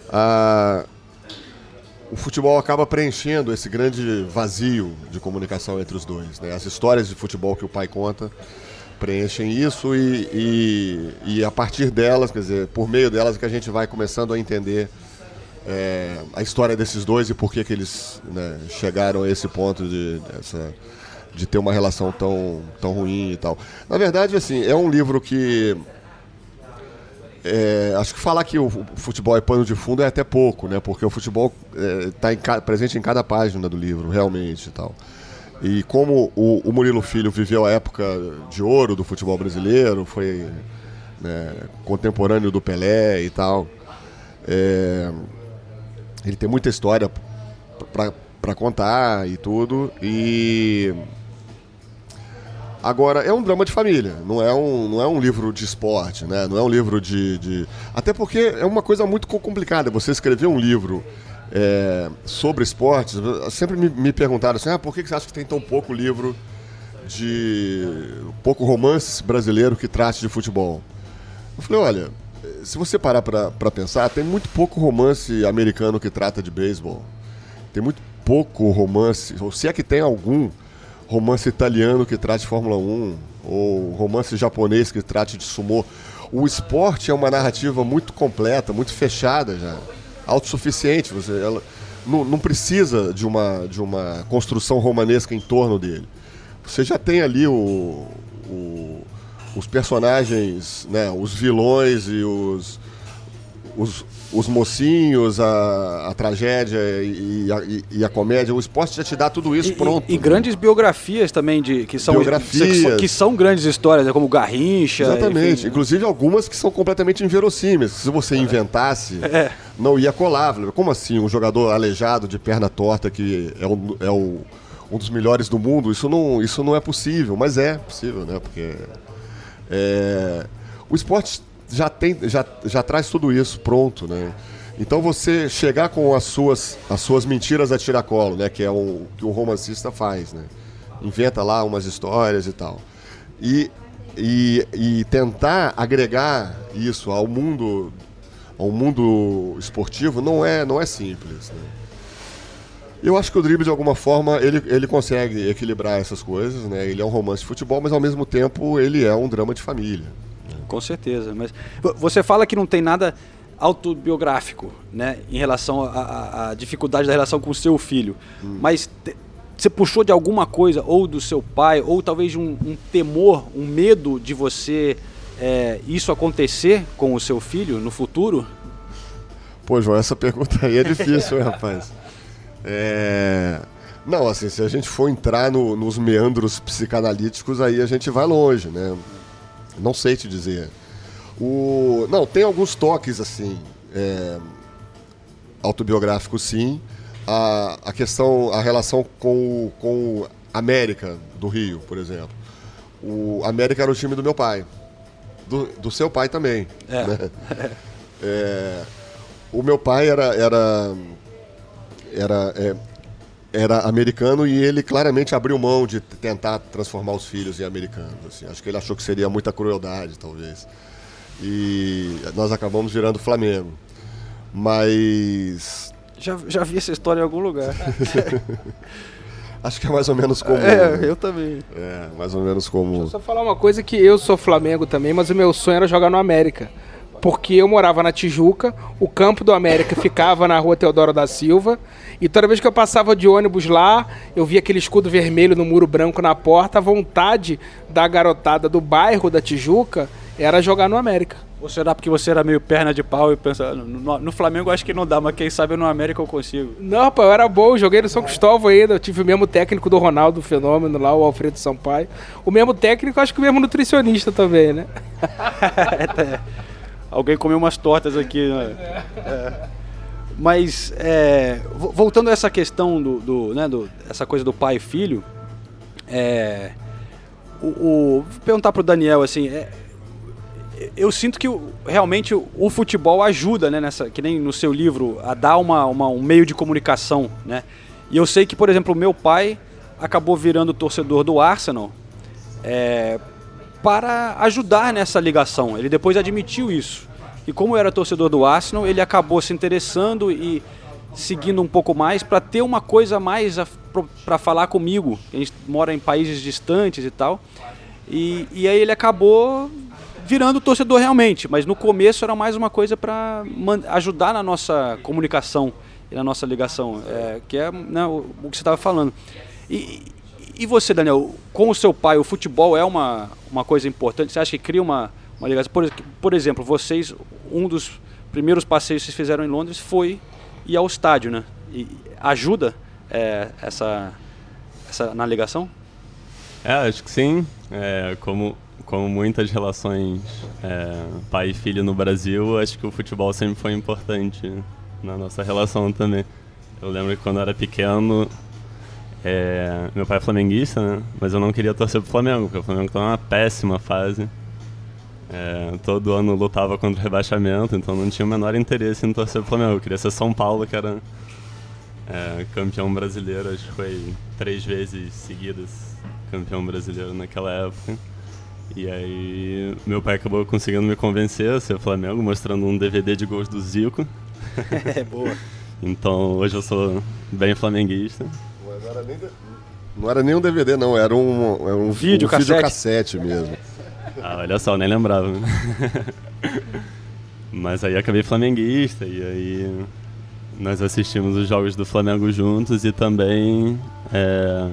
a- o futebol acaba preenchendo esse grande vazio de comunicação entre os dois. né? As histórias de futebol que o pai conta preenchem isso e, e, e a partir delas, quer dizer, por meio delas é que a gente vai começando a entender é, a história desses dois e por que, que eles né, chegaram a esse ponto de, dessa, de ter uma relação tão, tão ruim e tal. Na verdade, assim, é um livro que. é, acho que falar que o futebol é pano de fundo é até pouco, né? Porque o futebol está presente em cada página do livro, realmente e tal. E como o, o Murilo Filho viveu a época de ouro do futebol brasileiro, foi né, contemporâneo do Pelé e tal, é, ele tem muita história para contar e tudo. E agora é um drama de família, não é um, não é um livro de esporte, né? Não é um livro de, de... até porque é uma coisa muito co- complicada. Você escrever um livro é, sobre esportes, sempre me, me perguntaram assim, ah, por que você acha que tem tão pouco livro de pouco romance brasileiro que trate de futebol? Eu falei, olha, se você parar para pensar, tem muito pouco romance americano que trata de beisebol. Tem muito pouco romance, ou se é que tem algum romance italiano que trate de Fórmula 1, ou romance japonês que trate de sumô. O esporte é uma narrativa muito completa, muito fechada já, autossuficiente. Você, ela não, não precisa de uma, de uma construção romanesca em torno dele. Você já tem ali o, o os personagens, né, os vilões e os, os, os mocinhos, a, a tragédia e a, e- e a comédia. O esporte já te dá tudo isso pronto. E grandes biografias também, de, que, são, Biografias. que, são- grandes histórias, né, como Garrincha. Exatamente. enfim. Inclusive algumas que são completamente inverossímeis. Se você inventasse, É. não ia colar. Como assim? Um jogador aleijado de perna torta que é, um, é o- um dos melhores do mundo? Isso não, isso não é possível, mas é possível, né? Porque é, o esporte já, tem, já, já traz tudo isso pronto, né? Então você chegar com as suas, as suas mentiras a tiracolo, né? Que é o que o romancista faz, né? Inventa lá umas histórias e tal. E e, e tentar agregar isso ao mundo ao mundo esportivo não é não é simples. Né? Eu acho que o drible, de alguma forma, ele, ele consegue equilibrar essas coisas, né? Ele é um romance de futebol, mas ao mesmo tempo ele é um drama de família. Com certeza. Mas vo- você fala que não tem nada autobiográfico, né, em relação à- dificuldade da relação com o seu filho. Mas te- você puxou de alguma coisa, ou do seu pai, ou talvez de um, um temor, um medo de você é, isso acontecer com o seu filho no futuro? Pô, João, essa pergunta aí é difícil, hein, rapaz? É... Não, assim, se a gente for entrar no- nos meandros psicanalíticos, aí a gente vai longe, né? Não sei te dizer. O... Não, tem alguns toques, assim, é, autobiográficos, sim. A, a questão, a relação com, com América do Rio, por exemplo. O América era o time do meu pai. Do, do seu pai também. É. né? É, o meu pai era era era, é, era americano e ele claramente abriu mão de tentar transformar os filhos em americanos. assim. Acho que ele achou que seria muita crueldade, talvez. E nós acabamos virando Flamengo. Mas Já, já vi essa história em algum lugar. acho que é mais ou menos como. É, eu também. É, mais ou menos como. Só falar uma coisa que eu sou Flamengo também, mas o meu sonho era jogar no América. Porque eu morava na Tijuca, o campo do América ficava na rua Teodoro da Silva, e toda vez que eu passava de ônibus lá, eu via aquele escudo vermelho no muro branco na porta, a vontade da garotada do bairro da Tijuca era jogar no América. Ou será porque você era meio perna de pau e pensa, no, no- no Flamengo acho que não dá, mas quem sabe no América eu consigo. Não, rapaz, eu era bom, joguei no São Cristóvão ainda. Eu tive o mesmo técnico do Ronaldo Fenômeno lá, o Alfredo Sampaio. O mesmo técnico, acho que o mesmo nutricionista também, né? Alguém comeu umas tortas aqui. Né? É. Mas, é, vo- voltando a essa questão do, do, né, do- essa coisa do pai e filho, é, o, o- vou perguntar pro Daniel, assim, é, eu sinto que o- realmente o, o futebol ajuda, né, nessa, que nem no seu livro, a dar uma, uma- um meio de comunicação, né? E eu sei que, por exemplo, o meu pai acabou virando torcedor do Arsenal, é, para ajudar nessa ligação. Ele depois admitiu isso. E como era torcedor do Arsenal, ele acabou se interessando e seguindo um pouco mais para ter uma coisa mais para falar comigo. A gente mora em países distantes e tal. E, e aí ele acabou virando torcedor realmente, mas no começo era mais uma coisa para ajudar na nossa comunicação e na nossa ligação, é, que é né, o, o que você estava falando. E, e você, Daniel, com o seu pai, o futebol é uma, uma coisa importante? Você acha que cria uma, uma ligação? Por, por exemplo, vocês, um dos primeiros passeios que vocês fizeram em Londres foi ir ao estádio, né? E ajuda é, essa, essa na ligação? É, acho que sim. É, como, como muitas relações é, pai e filho no Brasil, acho que o futebol sempre foi importante na nossa relação também. Eu lembro que quando eu era pequeno, é, meu pai é flamenguista, né? Mas eu não queria torcer pro Flamengo, porque o Flamengo tá numa péssima fase. É, todo ano lutava contra o rebaixamento, então não tinha o menor interesse em torcer pro Flamengo. Eu queria ser São Paulo, que era é, campeão brasileiro, acho que foi três vezes seguidas campeão brasileiro naquela época. E aí meu pai acabou conseguindo me convencer a ser Flamengo, mostrando um DVD de gols do Zico. É boa. Então hoje eu sou bem flamenguista. Não era nem, não era nem um DVD, não, era um, era um Vídeo um cassete. videocassete mesmo. Ah, olha só, nem lembrava. Mas aí acabei flamenguista e aí nós assistimos os jogos do Flamengo juntos e também é,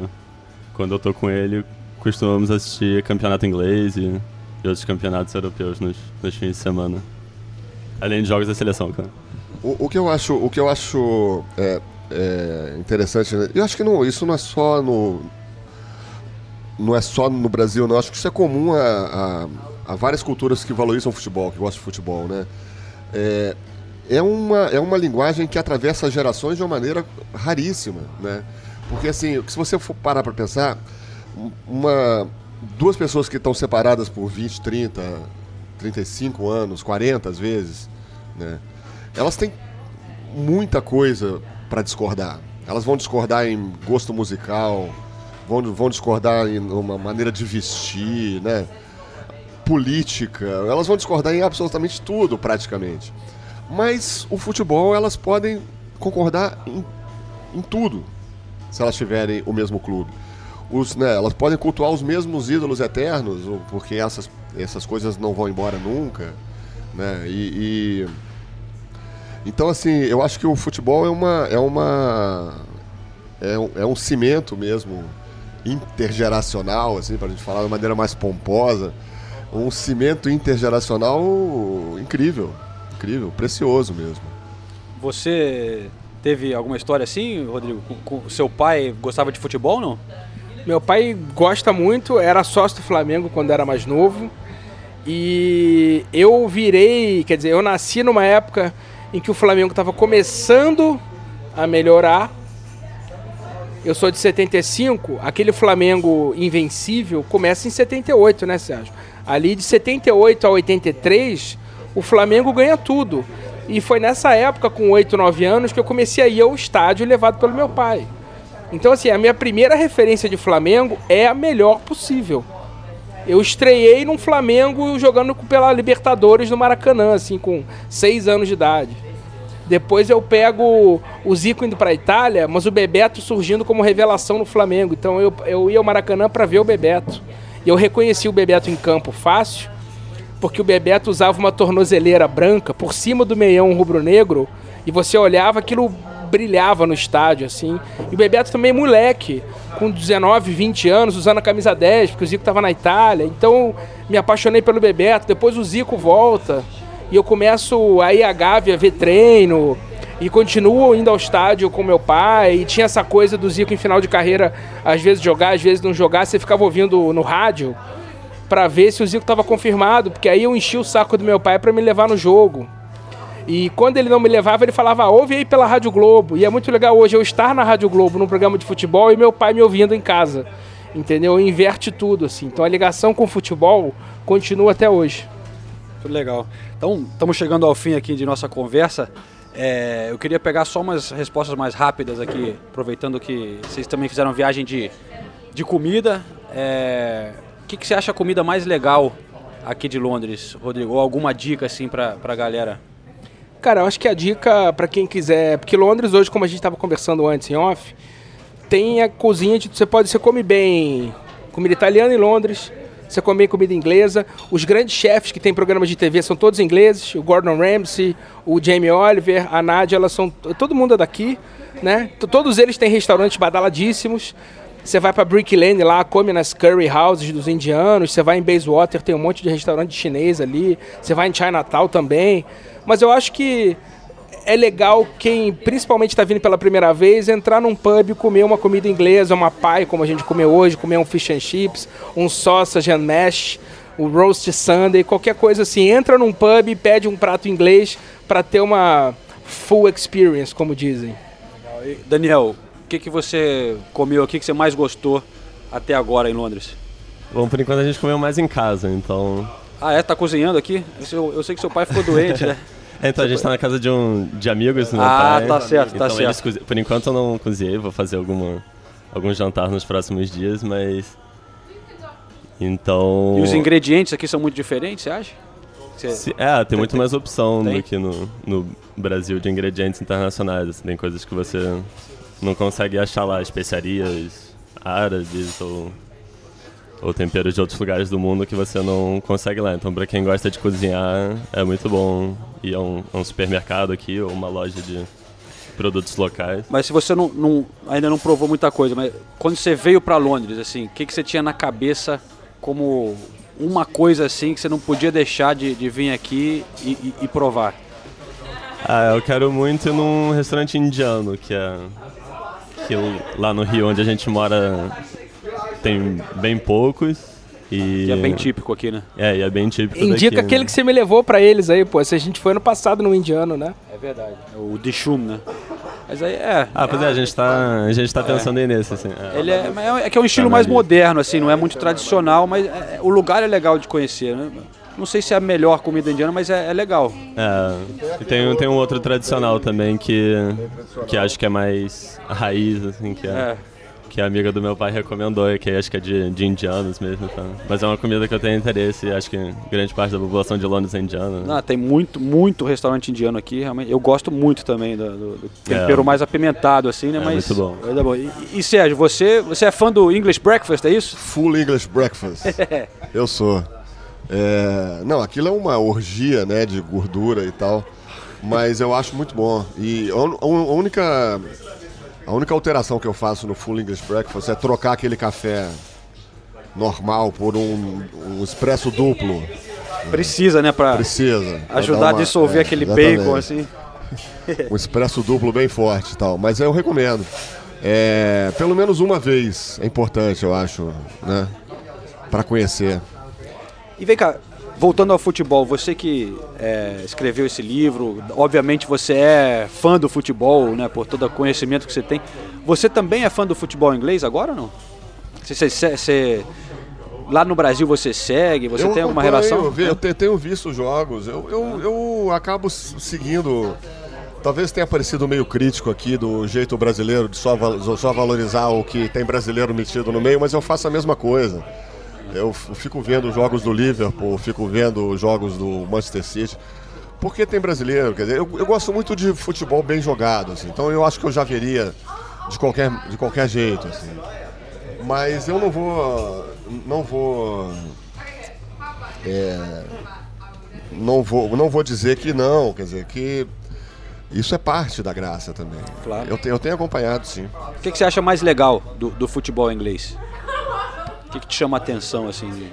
quando eu tô com ele costumamos assistir campeonato inglês e, e outros campeonatos europeus nos, nos fins de semana. Além de jogos da seleção, cara. O, o que eu acho, o que eu acho é, é interessante, né? eu acho que não, isso não é só no não é só no Brasil, não. Acho que isso é comum a, a, a várias culturas que valorizam o futebol, que gostam de futebol, né? É, é uma, é uma linguagem que atravessa gerações de uma maneira raríssima, né? Porque assim, se você for parar para pensar, uma, duas pessoas que estão separadas por 20, 30, 35 anos, 40 às vezes, né? Elas têm muita coisa para discordar. Elas vão discordar em gosto musical, vão, vão discordar em uma maneira de vestir, né? política, elas vão discordar em absolutamente tudo, praticamente. Mas o futebol, elas podem concordar em, em tudo, se elas tiverem o mesmo clube. Os, né, elas podem cultuar os mesmos ídolos eternos, porque essas, essas coisas não vão embora nunca. Né? E, e, então assim, eu acho que o futebol é uma é uma é um, é um cimento mesmo intergeracional, assim, para a gente falar de maneira mais pomposa, um cimento intergeracional incrível, incrível, precioso mesmo. Você teve alguma história assim, Rodrigo? Com, com seu pai gostava de futebol, não? Meu pai gosta muito, era sócio do Flamengo quando era mais novo. E eu virei, quer dizer, eu nasci numa época em que o Flamengo estava começando a melhorar. Eu sou de 75, aquele Flamengo invencível começa em 78, né, Sérgio? Ali de 78 a 83, o Flamengo ganha tudo. E foi nessa época, com 8, 9 anos, que eu comecei a ir ao estádio levado pelo meu pai. Então, assim, a minha primeira referência de Flamengo é a melhor possível. Eu estreiei num Flamengo jogando pela Libertadores no Maracanã, assim, com seis anos de idade. Depois eu pego o Zico indo para a Itália, mas o Bebeto surgindo como revelação no Flamengo. Então eu, eu ia ao Maracanã para ver o Bebeto. E eu reconheci o Bebeto em campo fácil, porque o Bebeto usava uma tornozeleira branca por cima do meião rubro-negro, e você olhava aquilo brilhava no estádio, assim. E o Bebeto também moleque, com 19, 20 anos, usando a camisa 10, porque o Zico estava na Itália. Então, me apaixonei pelo Bebeto. Depois o Zico volta e eu começo a ir a Gávea ver treino e continuo indo ao estádio com meu pai. E tinha essa coisa do Zico em final de carreira, às vezes jogar, às vezes não jogar. Você ficava ouvindo no rádio para ver se o Zico estava confirmado, porque aí eu enchi o saco do meu pai para me levar no jogo. E quando ele não me levava, ele falava, ouve aí pela Rádio Globo. E é muito legal hoje eu estar na Rádio Globo num programa de futebol e meu pai me ouvindo em casa. Entendeu? Inverte tudo, assim. Então a ligação com o futebol continua até hoje. Tudo legal. Então, estamos chegando ao fim aqui de nossa conversa. É, eu queria pegar só umas respostas mais rápidas aqui, aproveitando que vocês também fizeram viagem de, de comida. É, o que, que você acha a comida mais legal aqui de Londres, Rodrigo? Ou alguma dica assim para a galera? Cara, eu acho que a dica para quem quiser, porque Londres hoje, como a gente estava conversando antes em off, tem a cozinha de você pode você come bem comida italiana em Londres, você come bem comida inglesa. Os grandes chefes que tem programas de TV são todos ingleses, o Gordon Ramsay, o Jamie Oliver, a Nadia, elas são todo mundo é daqui, né? Todos eles têm restaurantes badaladíssimos. Você vai para Brick Lane lá, come nas curry houses dos indianos. Você vai em Bayswater, tem um monte de restaurante chinês ali. Você vai em Chinatown também. Mas eu acho que é legal quem principalmente está vindo pela primeira vez entrar num pub e comer uma comida inglesa, uma pie como a gente comeu hoje, comer um fish and chips, um sausage and mash, o roast sunday, qualquer coisa assim. Entra num pub e pede um prato inglês para ter uma full experience, como dizem. Daniel, o que, que você comeu aqui que você mais gostou até agora em Londres? Bom, por enquanto a gente comeu mais em casa, então ah, é? Tá cozinhando aqui? Eu, eu sei que seu pai ficou doente, né? É, então a gente tá na casa de um de amigos meu ah, pai. tá certo, tá então certo. Cozi... Por enquanto eu não cozinhei, vou fazer alguma, algum jantar nos próximos dias, mas. Então. E os ingredientes aqui são muito diferentes, você acha? Você... Se... É, tem, tem muito mais opção tem? do que no, no Brasil de ingredientes internacionais. Assim, tem coisas que você não consegue achar lá, especiarias árabes ou ou temperos de outros lugares do mundo que você não consegue lá. Então, para quem gosta de cozinhar, é muito bom ir a um, a um, supermercado aqui ou uma loja de produtos locais. Mas se você não, não ainda não provou muita coisa, mas quando você veio para Londres, assim, o que, que você tinha na cabeça como uma coisa assim que você não podia deixar de, de vir aqui e, e, e provar? Ah, eu quero muito ir num restaurante indiano, que é que lá no Rio, onde a gente mora, tem bem poucos. E... Que é bem típico aqui, né? É, e é bem típico Indica daqui, aquele né? que você me levou pra eles aí, pô. Se a gente foi ano passado no indiano, né? É verdade. O Dishum, né? Mas aí é. Ah, pois é, a gente tá, a gente tá pensando aí nesse, assim. É. Ele é, é que é um estilo mais moderno, assim, não é muito tradicional, mas é, o lugar é legal de conhecer, né? Não sei se é a melhor comida indiana, mas é, é legal. É. E tem, tem um outro tradicional também que, que acho que é mais raiz, assim, que é. É. que a amiga do meu pai recomendou, que acho que é de, de indianos mesmo. Tá? Mas é uma comida que eu tenho interesse e acho que grande parte da população de Londres é indiana. Né? Ah, tem muito, muito restaurante indiano aqui. Realmente. Eu gosto muito também do, do- do tempero É. mais apimentado, assim, né? É, Mas, muito bom. É bom. E, e Sérgio, você, você é fã do English Breakfast, é isso? Full English Breakfast. Eu sou. É, Não, aquilo é uma orgia, né, de gordura e tal. Mas eu acho muito bom. E a única, a única alteração que eu faço no Full English Breakfast é trocar aquele café normal por um, um expresso duplo. Precisa, né? Pra Precisa. Pra ajudar dar a uma- dissolver é, aquele exatamente. bacon, assim. Um expresso duplo bem forte e tal. Mas eu recomendo. É, pelo menos uma vez é importante, eu acho, né? Pra conhecer. E vem cá, voltando ao futebol, você que é, escreveu esse livro, obviamente você é fã do futebol, né, por todo o conhecimento que você tem. Você também é fã do futebol inglês agora ou não? Você, você- você- lá no Brasil você segue, você eu tem alguma relação? Eu, ve- eu te- tenho visto os jogos. Eu, eu, eu acabo seguindo. Talvez tenha parecido meio crítico aqui do jeito brasileiro de só, só valorizar o que tem brasileiro metido no meio, mas eu faço a mesma coisa. Eu fico vendo os jogos do Liverpool, fico vendo os jogos do Manchester City. Porque tem brasileiro, quer dizer, eu, eu gosto muito de futebol bem jogado, assim, então eu acho que eu já veria de qualquer, de qualquer jeito, assim. Mas eu não vou. Não vou. é, não vou, não vou dizer que não, quer dizer, que isso é parte da graça também. Claro. Eu, te- eu tenho acompanhado, sim. O que, que você acha mais legal do, do futebol inglês? O que, que te chama a atenção, assim? de-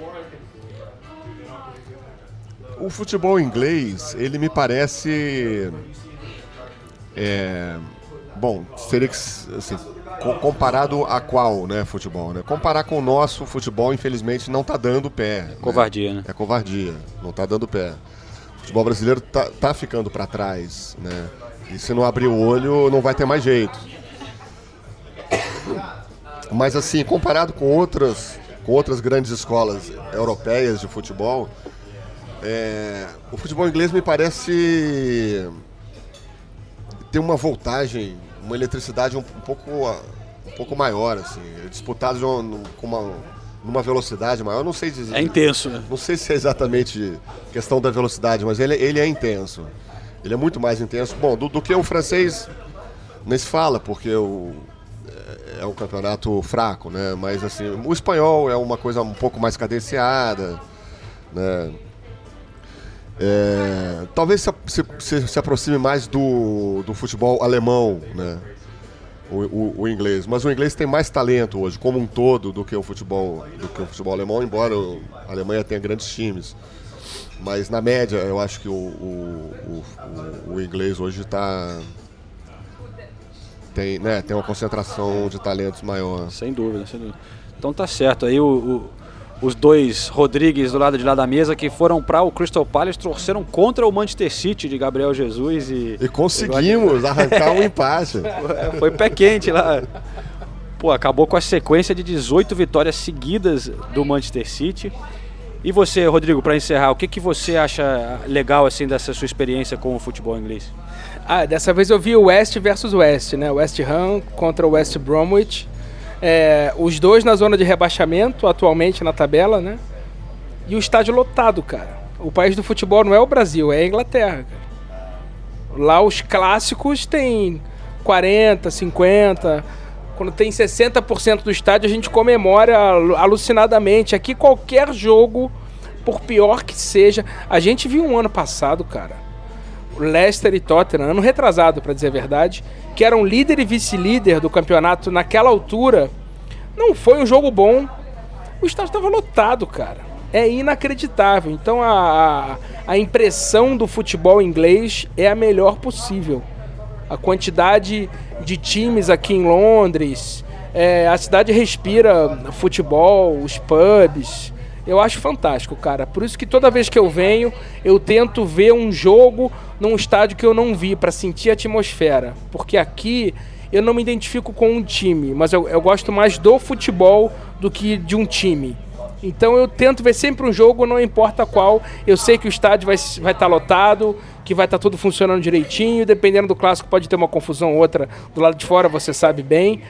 O futebol inglês, ele me parece. é, bom, seria que. Assim, co- comparado a qual, né, futebol? Né? Comparar com o nosso futebol, infelizmente, não está dando pé. né? Covardia, né? É covardia, não está dando pé. O futebol brasileiro tá, tá ficando para trás, né? E se não abrir o olho, não vai ter mais jeito. Mas assim, comparado com outras, com outras grandes escolas europeias de futebol, é, o futebol inglês me parece ter uma voltagem, uma eletricidade um, pouco, um pouco maior, assim, disputado de uma- com uma, numa velocidade maior. Não sei dizer. É intenso, né? Não sei se é exatamente questão da velocidade, mas ele, ele é intenso. Ele é muito mais intenso. Bom, do, do que o francês nem se fala, porque o, é, um campeonato fraco, né? Mas assim, o espanhol é uma coisa um pouco mais cadenciada, né? É, talvez se, se- se- aproxime mais do, do futebol alemão, né? O, o- o inglês. Mas o inglês tem mais talento hoje, como um todo, do que o futebol, do que o futebol alemão, embora a Alemanha tenha grandes times. Mas na média, eu acho que o, o- o- o inglês hoje está tem, né, tem uma concentração de talentos maior. Sem dúvida, sem dúvida. Então tá certo. Aí o- o- os dois Rodrigues do lado de lá da mesa que foram para o Crystal Palace torceram contra o Manchester City de Gabriel Jesus e. E conseguimos arrancar um empate. É, Foi pé quente lá. Pô, acabou com a sequência de 18 vitórias seguidas do Manchester City. E você, Rodrigo, para encerrar, o que, que você acha legal assim dessa sua experiência com o futebol inglês? Ah, dessa vez eu vi o West versus West, né? West Ham contra o West Bromwich. É, os dois na zona de rebaixamento, atualmente na tabela, né? E o estádio lotado, cara. O país do futebol não é o Brasil, é a Inglaterra. cara. Lá os clássicos tem 40, 50. Quando tem 60% do estádio, a gente comemora alu- alucinadamente. Aqui qualquer jogo, por pior que seja, a gente viu um ano passado, cara. Leicester e Tottenham, ano retrasado, para dizer a verdade, que eram líder e vice-líder do campeonato naquela altura. Não foi um jogo bom. O estádio estava lotado, cara. É inacreditável. Então a, a, impressão do futebol inglês é a melhor possível. A quantidade de times aqui em Londres, é, a cidade respira futebol, os pubs. Eu acho fantástico, cara. Por isso que toda vez que eu venho, eu tento ver um jogo num estádio que eu não vi, para sentir a atmosfera. Porque aqui eu não me identifico com um time, mas eu, eu gosto mais do futebol do que de um time. Então eu tento ver sempre um jogo, não importa qual. Eu sei que o estádio vai estar vai tá lotado, que vai estar tudo funcionando direitinho. Dependendo do clássico, pode ter uma confusão ou outra do lado de fora, você sabe bem.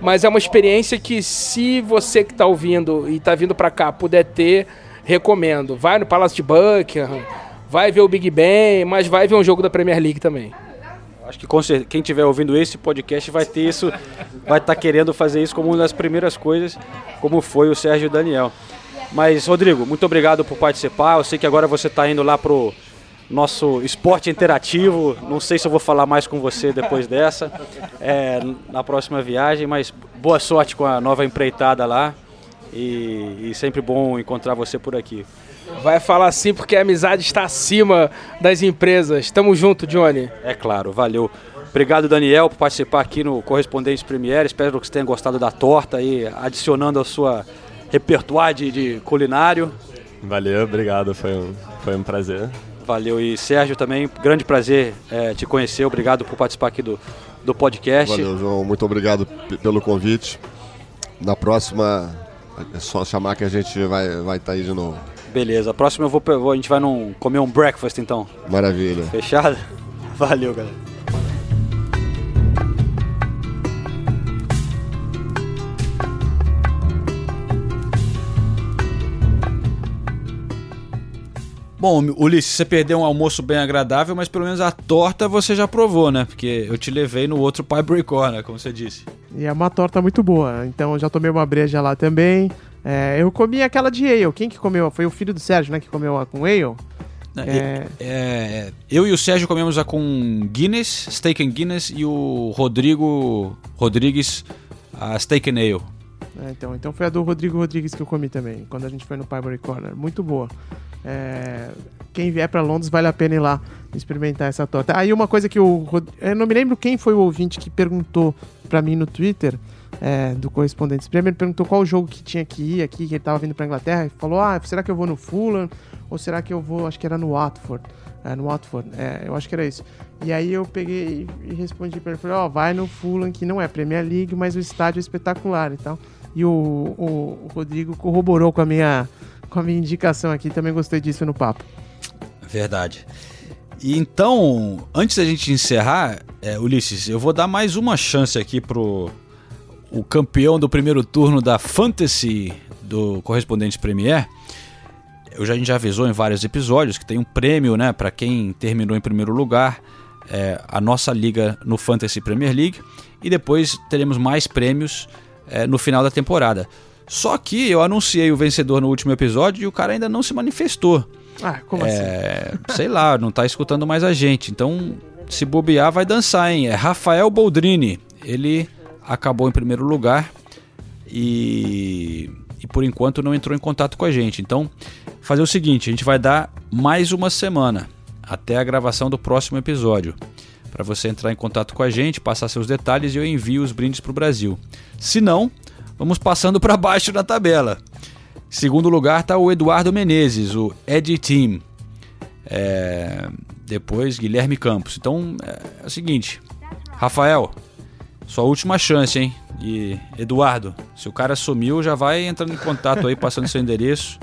Mas é uma experiência que se você que está ouvindo e está vindo para cá puder ter, recomendo. Vai no Palácio de Buckingham, vai ver o Big Ben, mas vai ver um jogo da Premier League também. Acho que quem estiver ouvindo esse podcast vai ter isso, vai estar tá querendo fazer isso como uma das primeiras coisas, como foi o Sérgio Daniel. Mas, Rodrigo, muito obrigado por participar. Eu sei que agora você está indo lá pro nosso esporte interativo. Não sei se eu vou falar mais com você depois dessa, é, na próxima viagem, mas boa sorte com a nova empreitada lá. E, e sempre bom encontrar você por aqui. Vai falar assim porque a amizade está acima das empresas. Tamo junto, Johnny. É claro, valeu. Obrigado, Daniel, por participar aqui no Correspondentes Premier. Espero que você tenha gostado da torta e adicionando a sua repertório de, de culinário. Valeu, obrigado, foi um, foi um prazer. Valeu. E Sérgio também, grande prazer é, te conhecer. Obrigado por participar aqui do, do podcast. Valeu, João. Muito obrigado pelo convite. Na próxima, é só chamar que a gente vai estar vai tá aí de novo. Beleza. A próxima eu vou, a gente vai num, comer um breakfast então. Maravilha. Fechado? Valeu, galera. Bom, Ulisses, você perdeu um almoço bem agradável, mas pelo menos a torta você já provou, né? Porque eu te levei no outro Pie Break Corner, como você disse. E é uma torta muito boa, então eu já tomei uma breja lá também. É, eu comi aquela de ale. Quem que comeu? Foi o filho do Sérgio, né? Que comeu a com ale. É... É, eu e o Sérgio comemos a com Guinness, Steak and Guinness, e o Rodrigo Rodrigues a Steak and Ale. É, então, então foi a do Rodrigo Rodrigues que eu comi também, quando a gente foi no Pineberry Corner. Muito boa. É, quem vier para Londres vale a pena ir lá experimentar essa torta. Aí uma coisa que o eu não me lembro quem foi o ouvinte que perguntou para mim no Twitter é, do correspondente Premier perguntou qual jogo que tinha que ir aqui, que ele tava vindo para Inglaterra e falou: "Ah, será que eu vou no Fulham ou será que eu vou, acho que era no Watford?" É, no Watford, é, eu acho que era isso. E aí eu peguei e respondi para ele, ó, oh, vai no Fulham, que não é Premier League, mas o estádio é espetacular e tal. E o, o, Rodrigo corroborou com a minha com a minha indicação aqui. Também gostei disso no papo. Verdade. E então, antes da gente encerrar, é, Ulisses, eu vou dar mais uma chance aqui pro o campeão do primeiro turno da Fantasy do Correspondente Premier. Eu já, a gente já avisou em vários episódios que tem um prêmio, né, para quem terminou em primeiro lugar, é, a nossa liga no Fantasy Premier League. E depois teremos mais prêmios é, no final da temporada. Só que eu anunciei o vencedor no último episódio e o cara ainda não se manifestou. Ah, como é, assim? Sei lá, não tá escutando mais a gente. Então, se bobear, vai dançar, hein? É Rafael Boldrini. Ele acabou em primeiro lugar e, e por enquanto não entrou em contato com a gente. Então, fazer o seguinte: a gente vai dar mais uma semana até a gravação do próximo episódio para você entrar em contato com a gente, passar seus detalhes e eu envio os brindes para o Brasil. Se não, Vamos passando para baixo na tabela. Segundo lugar está o Eduardo Menezes, o Ed Team. É... Depois Guilherme Campos. Então é, é o seguinte, Rafael, sua última chance, hein? E Eduardo, se o cara sumiu, já vai entrando em contato aí, passando seu endereço.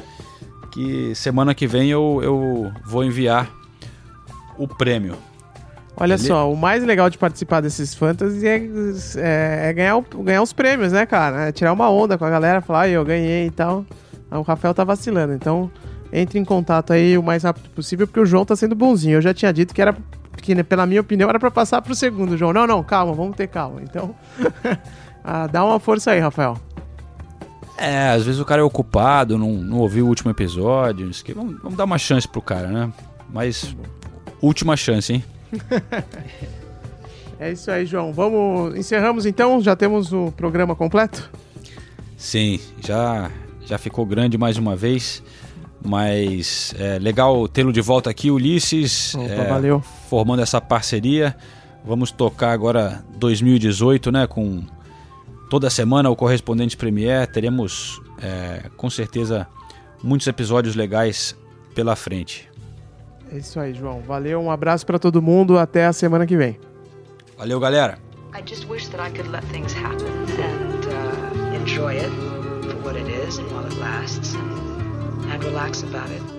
Que semana que vem eu, eu vou enviar o prêmio. Olha Ele... só, o mais legal de participar desses fantasy é, é, é ganhar, o, ganhar os prêmios, né, cara? É tirar uma onda com a galera, falar, ah, eu ganhei e tal. O Rafael tá vacilando, então entre em contato aí o mais rápido possível, porque o João tá sendo bonzinho. Eu já tinha dito que era, que né, pela minha opinião, era para passar pro segundo, João. Não, não, calma, vamos ter calma. Então, ah, dá uma força aí, Rafael. É, às vezes o cara é ocupado, não, não ouviu o último episódio. Vamos, vamos dar uma chance pro cara, né? Mas, última chance, hein? é isso aí, João. Vamos. Encerramos então? Já temos o programa completo? Sim, já, já ficou grande mais uma vez. Mas é legal tê-lo de volta aqui, Ulisses. Opa, é, valeu. Formando essa parceria. Vamos tocar agora 2018, né? Com toda semana o Correspondente Premier. Teremos é, com certeza muitos episódios legais pela frente. É isso aí, João. Valeu, um abraço para todo mundo, até a semana que vem. Valeu, galera. I just wish that I could let things happen and uh, enjoy it for what it is and while it lasts and, and relax about it.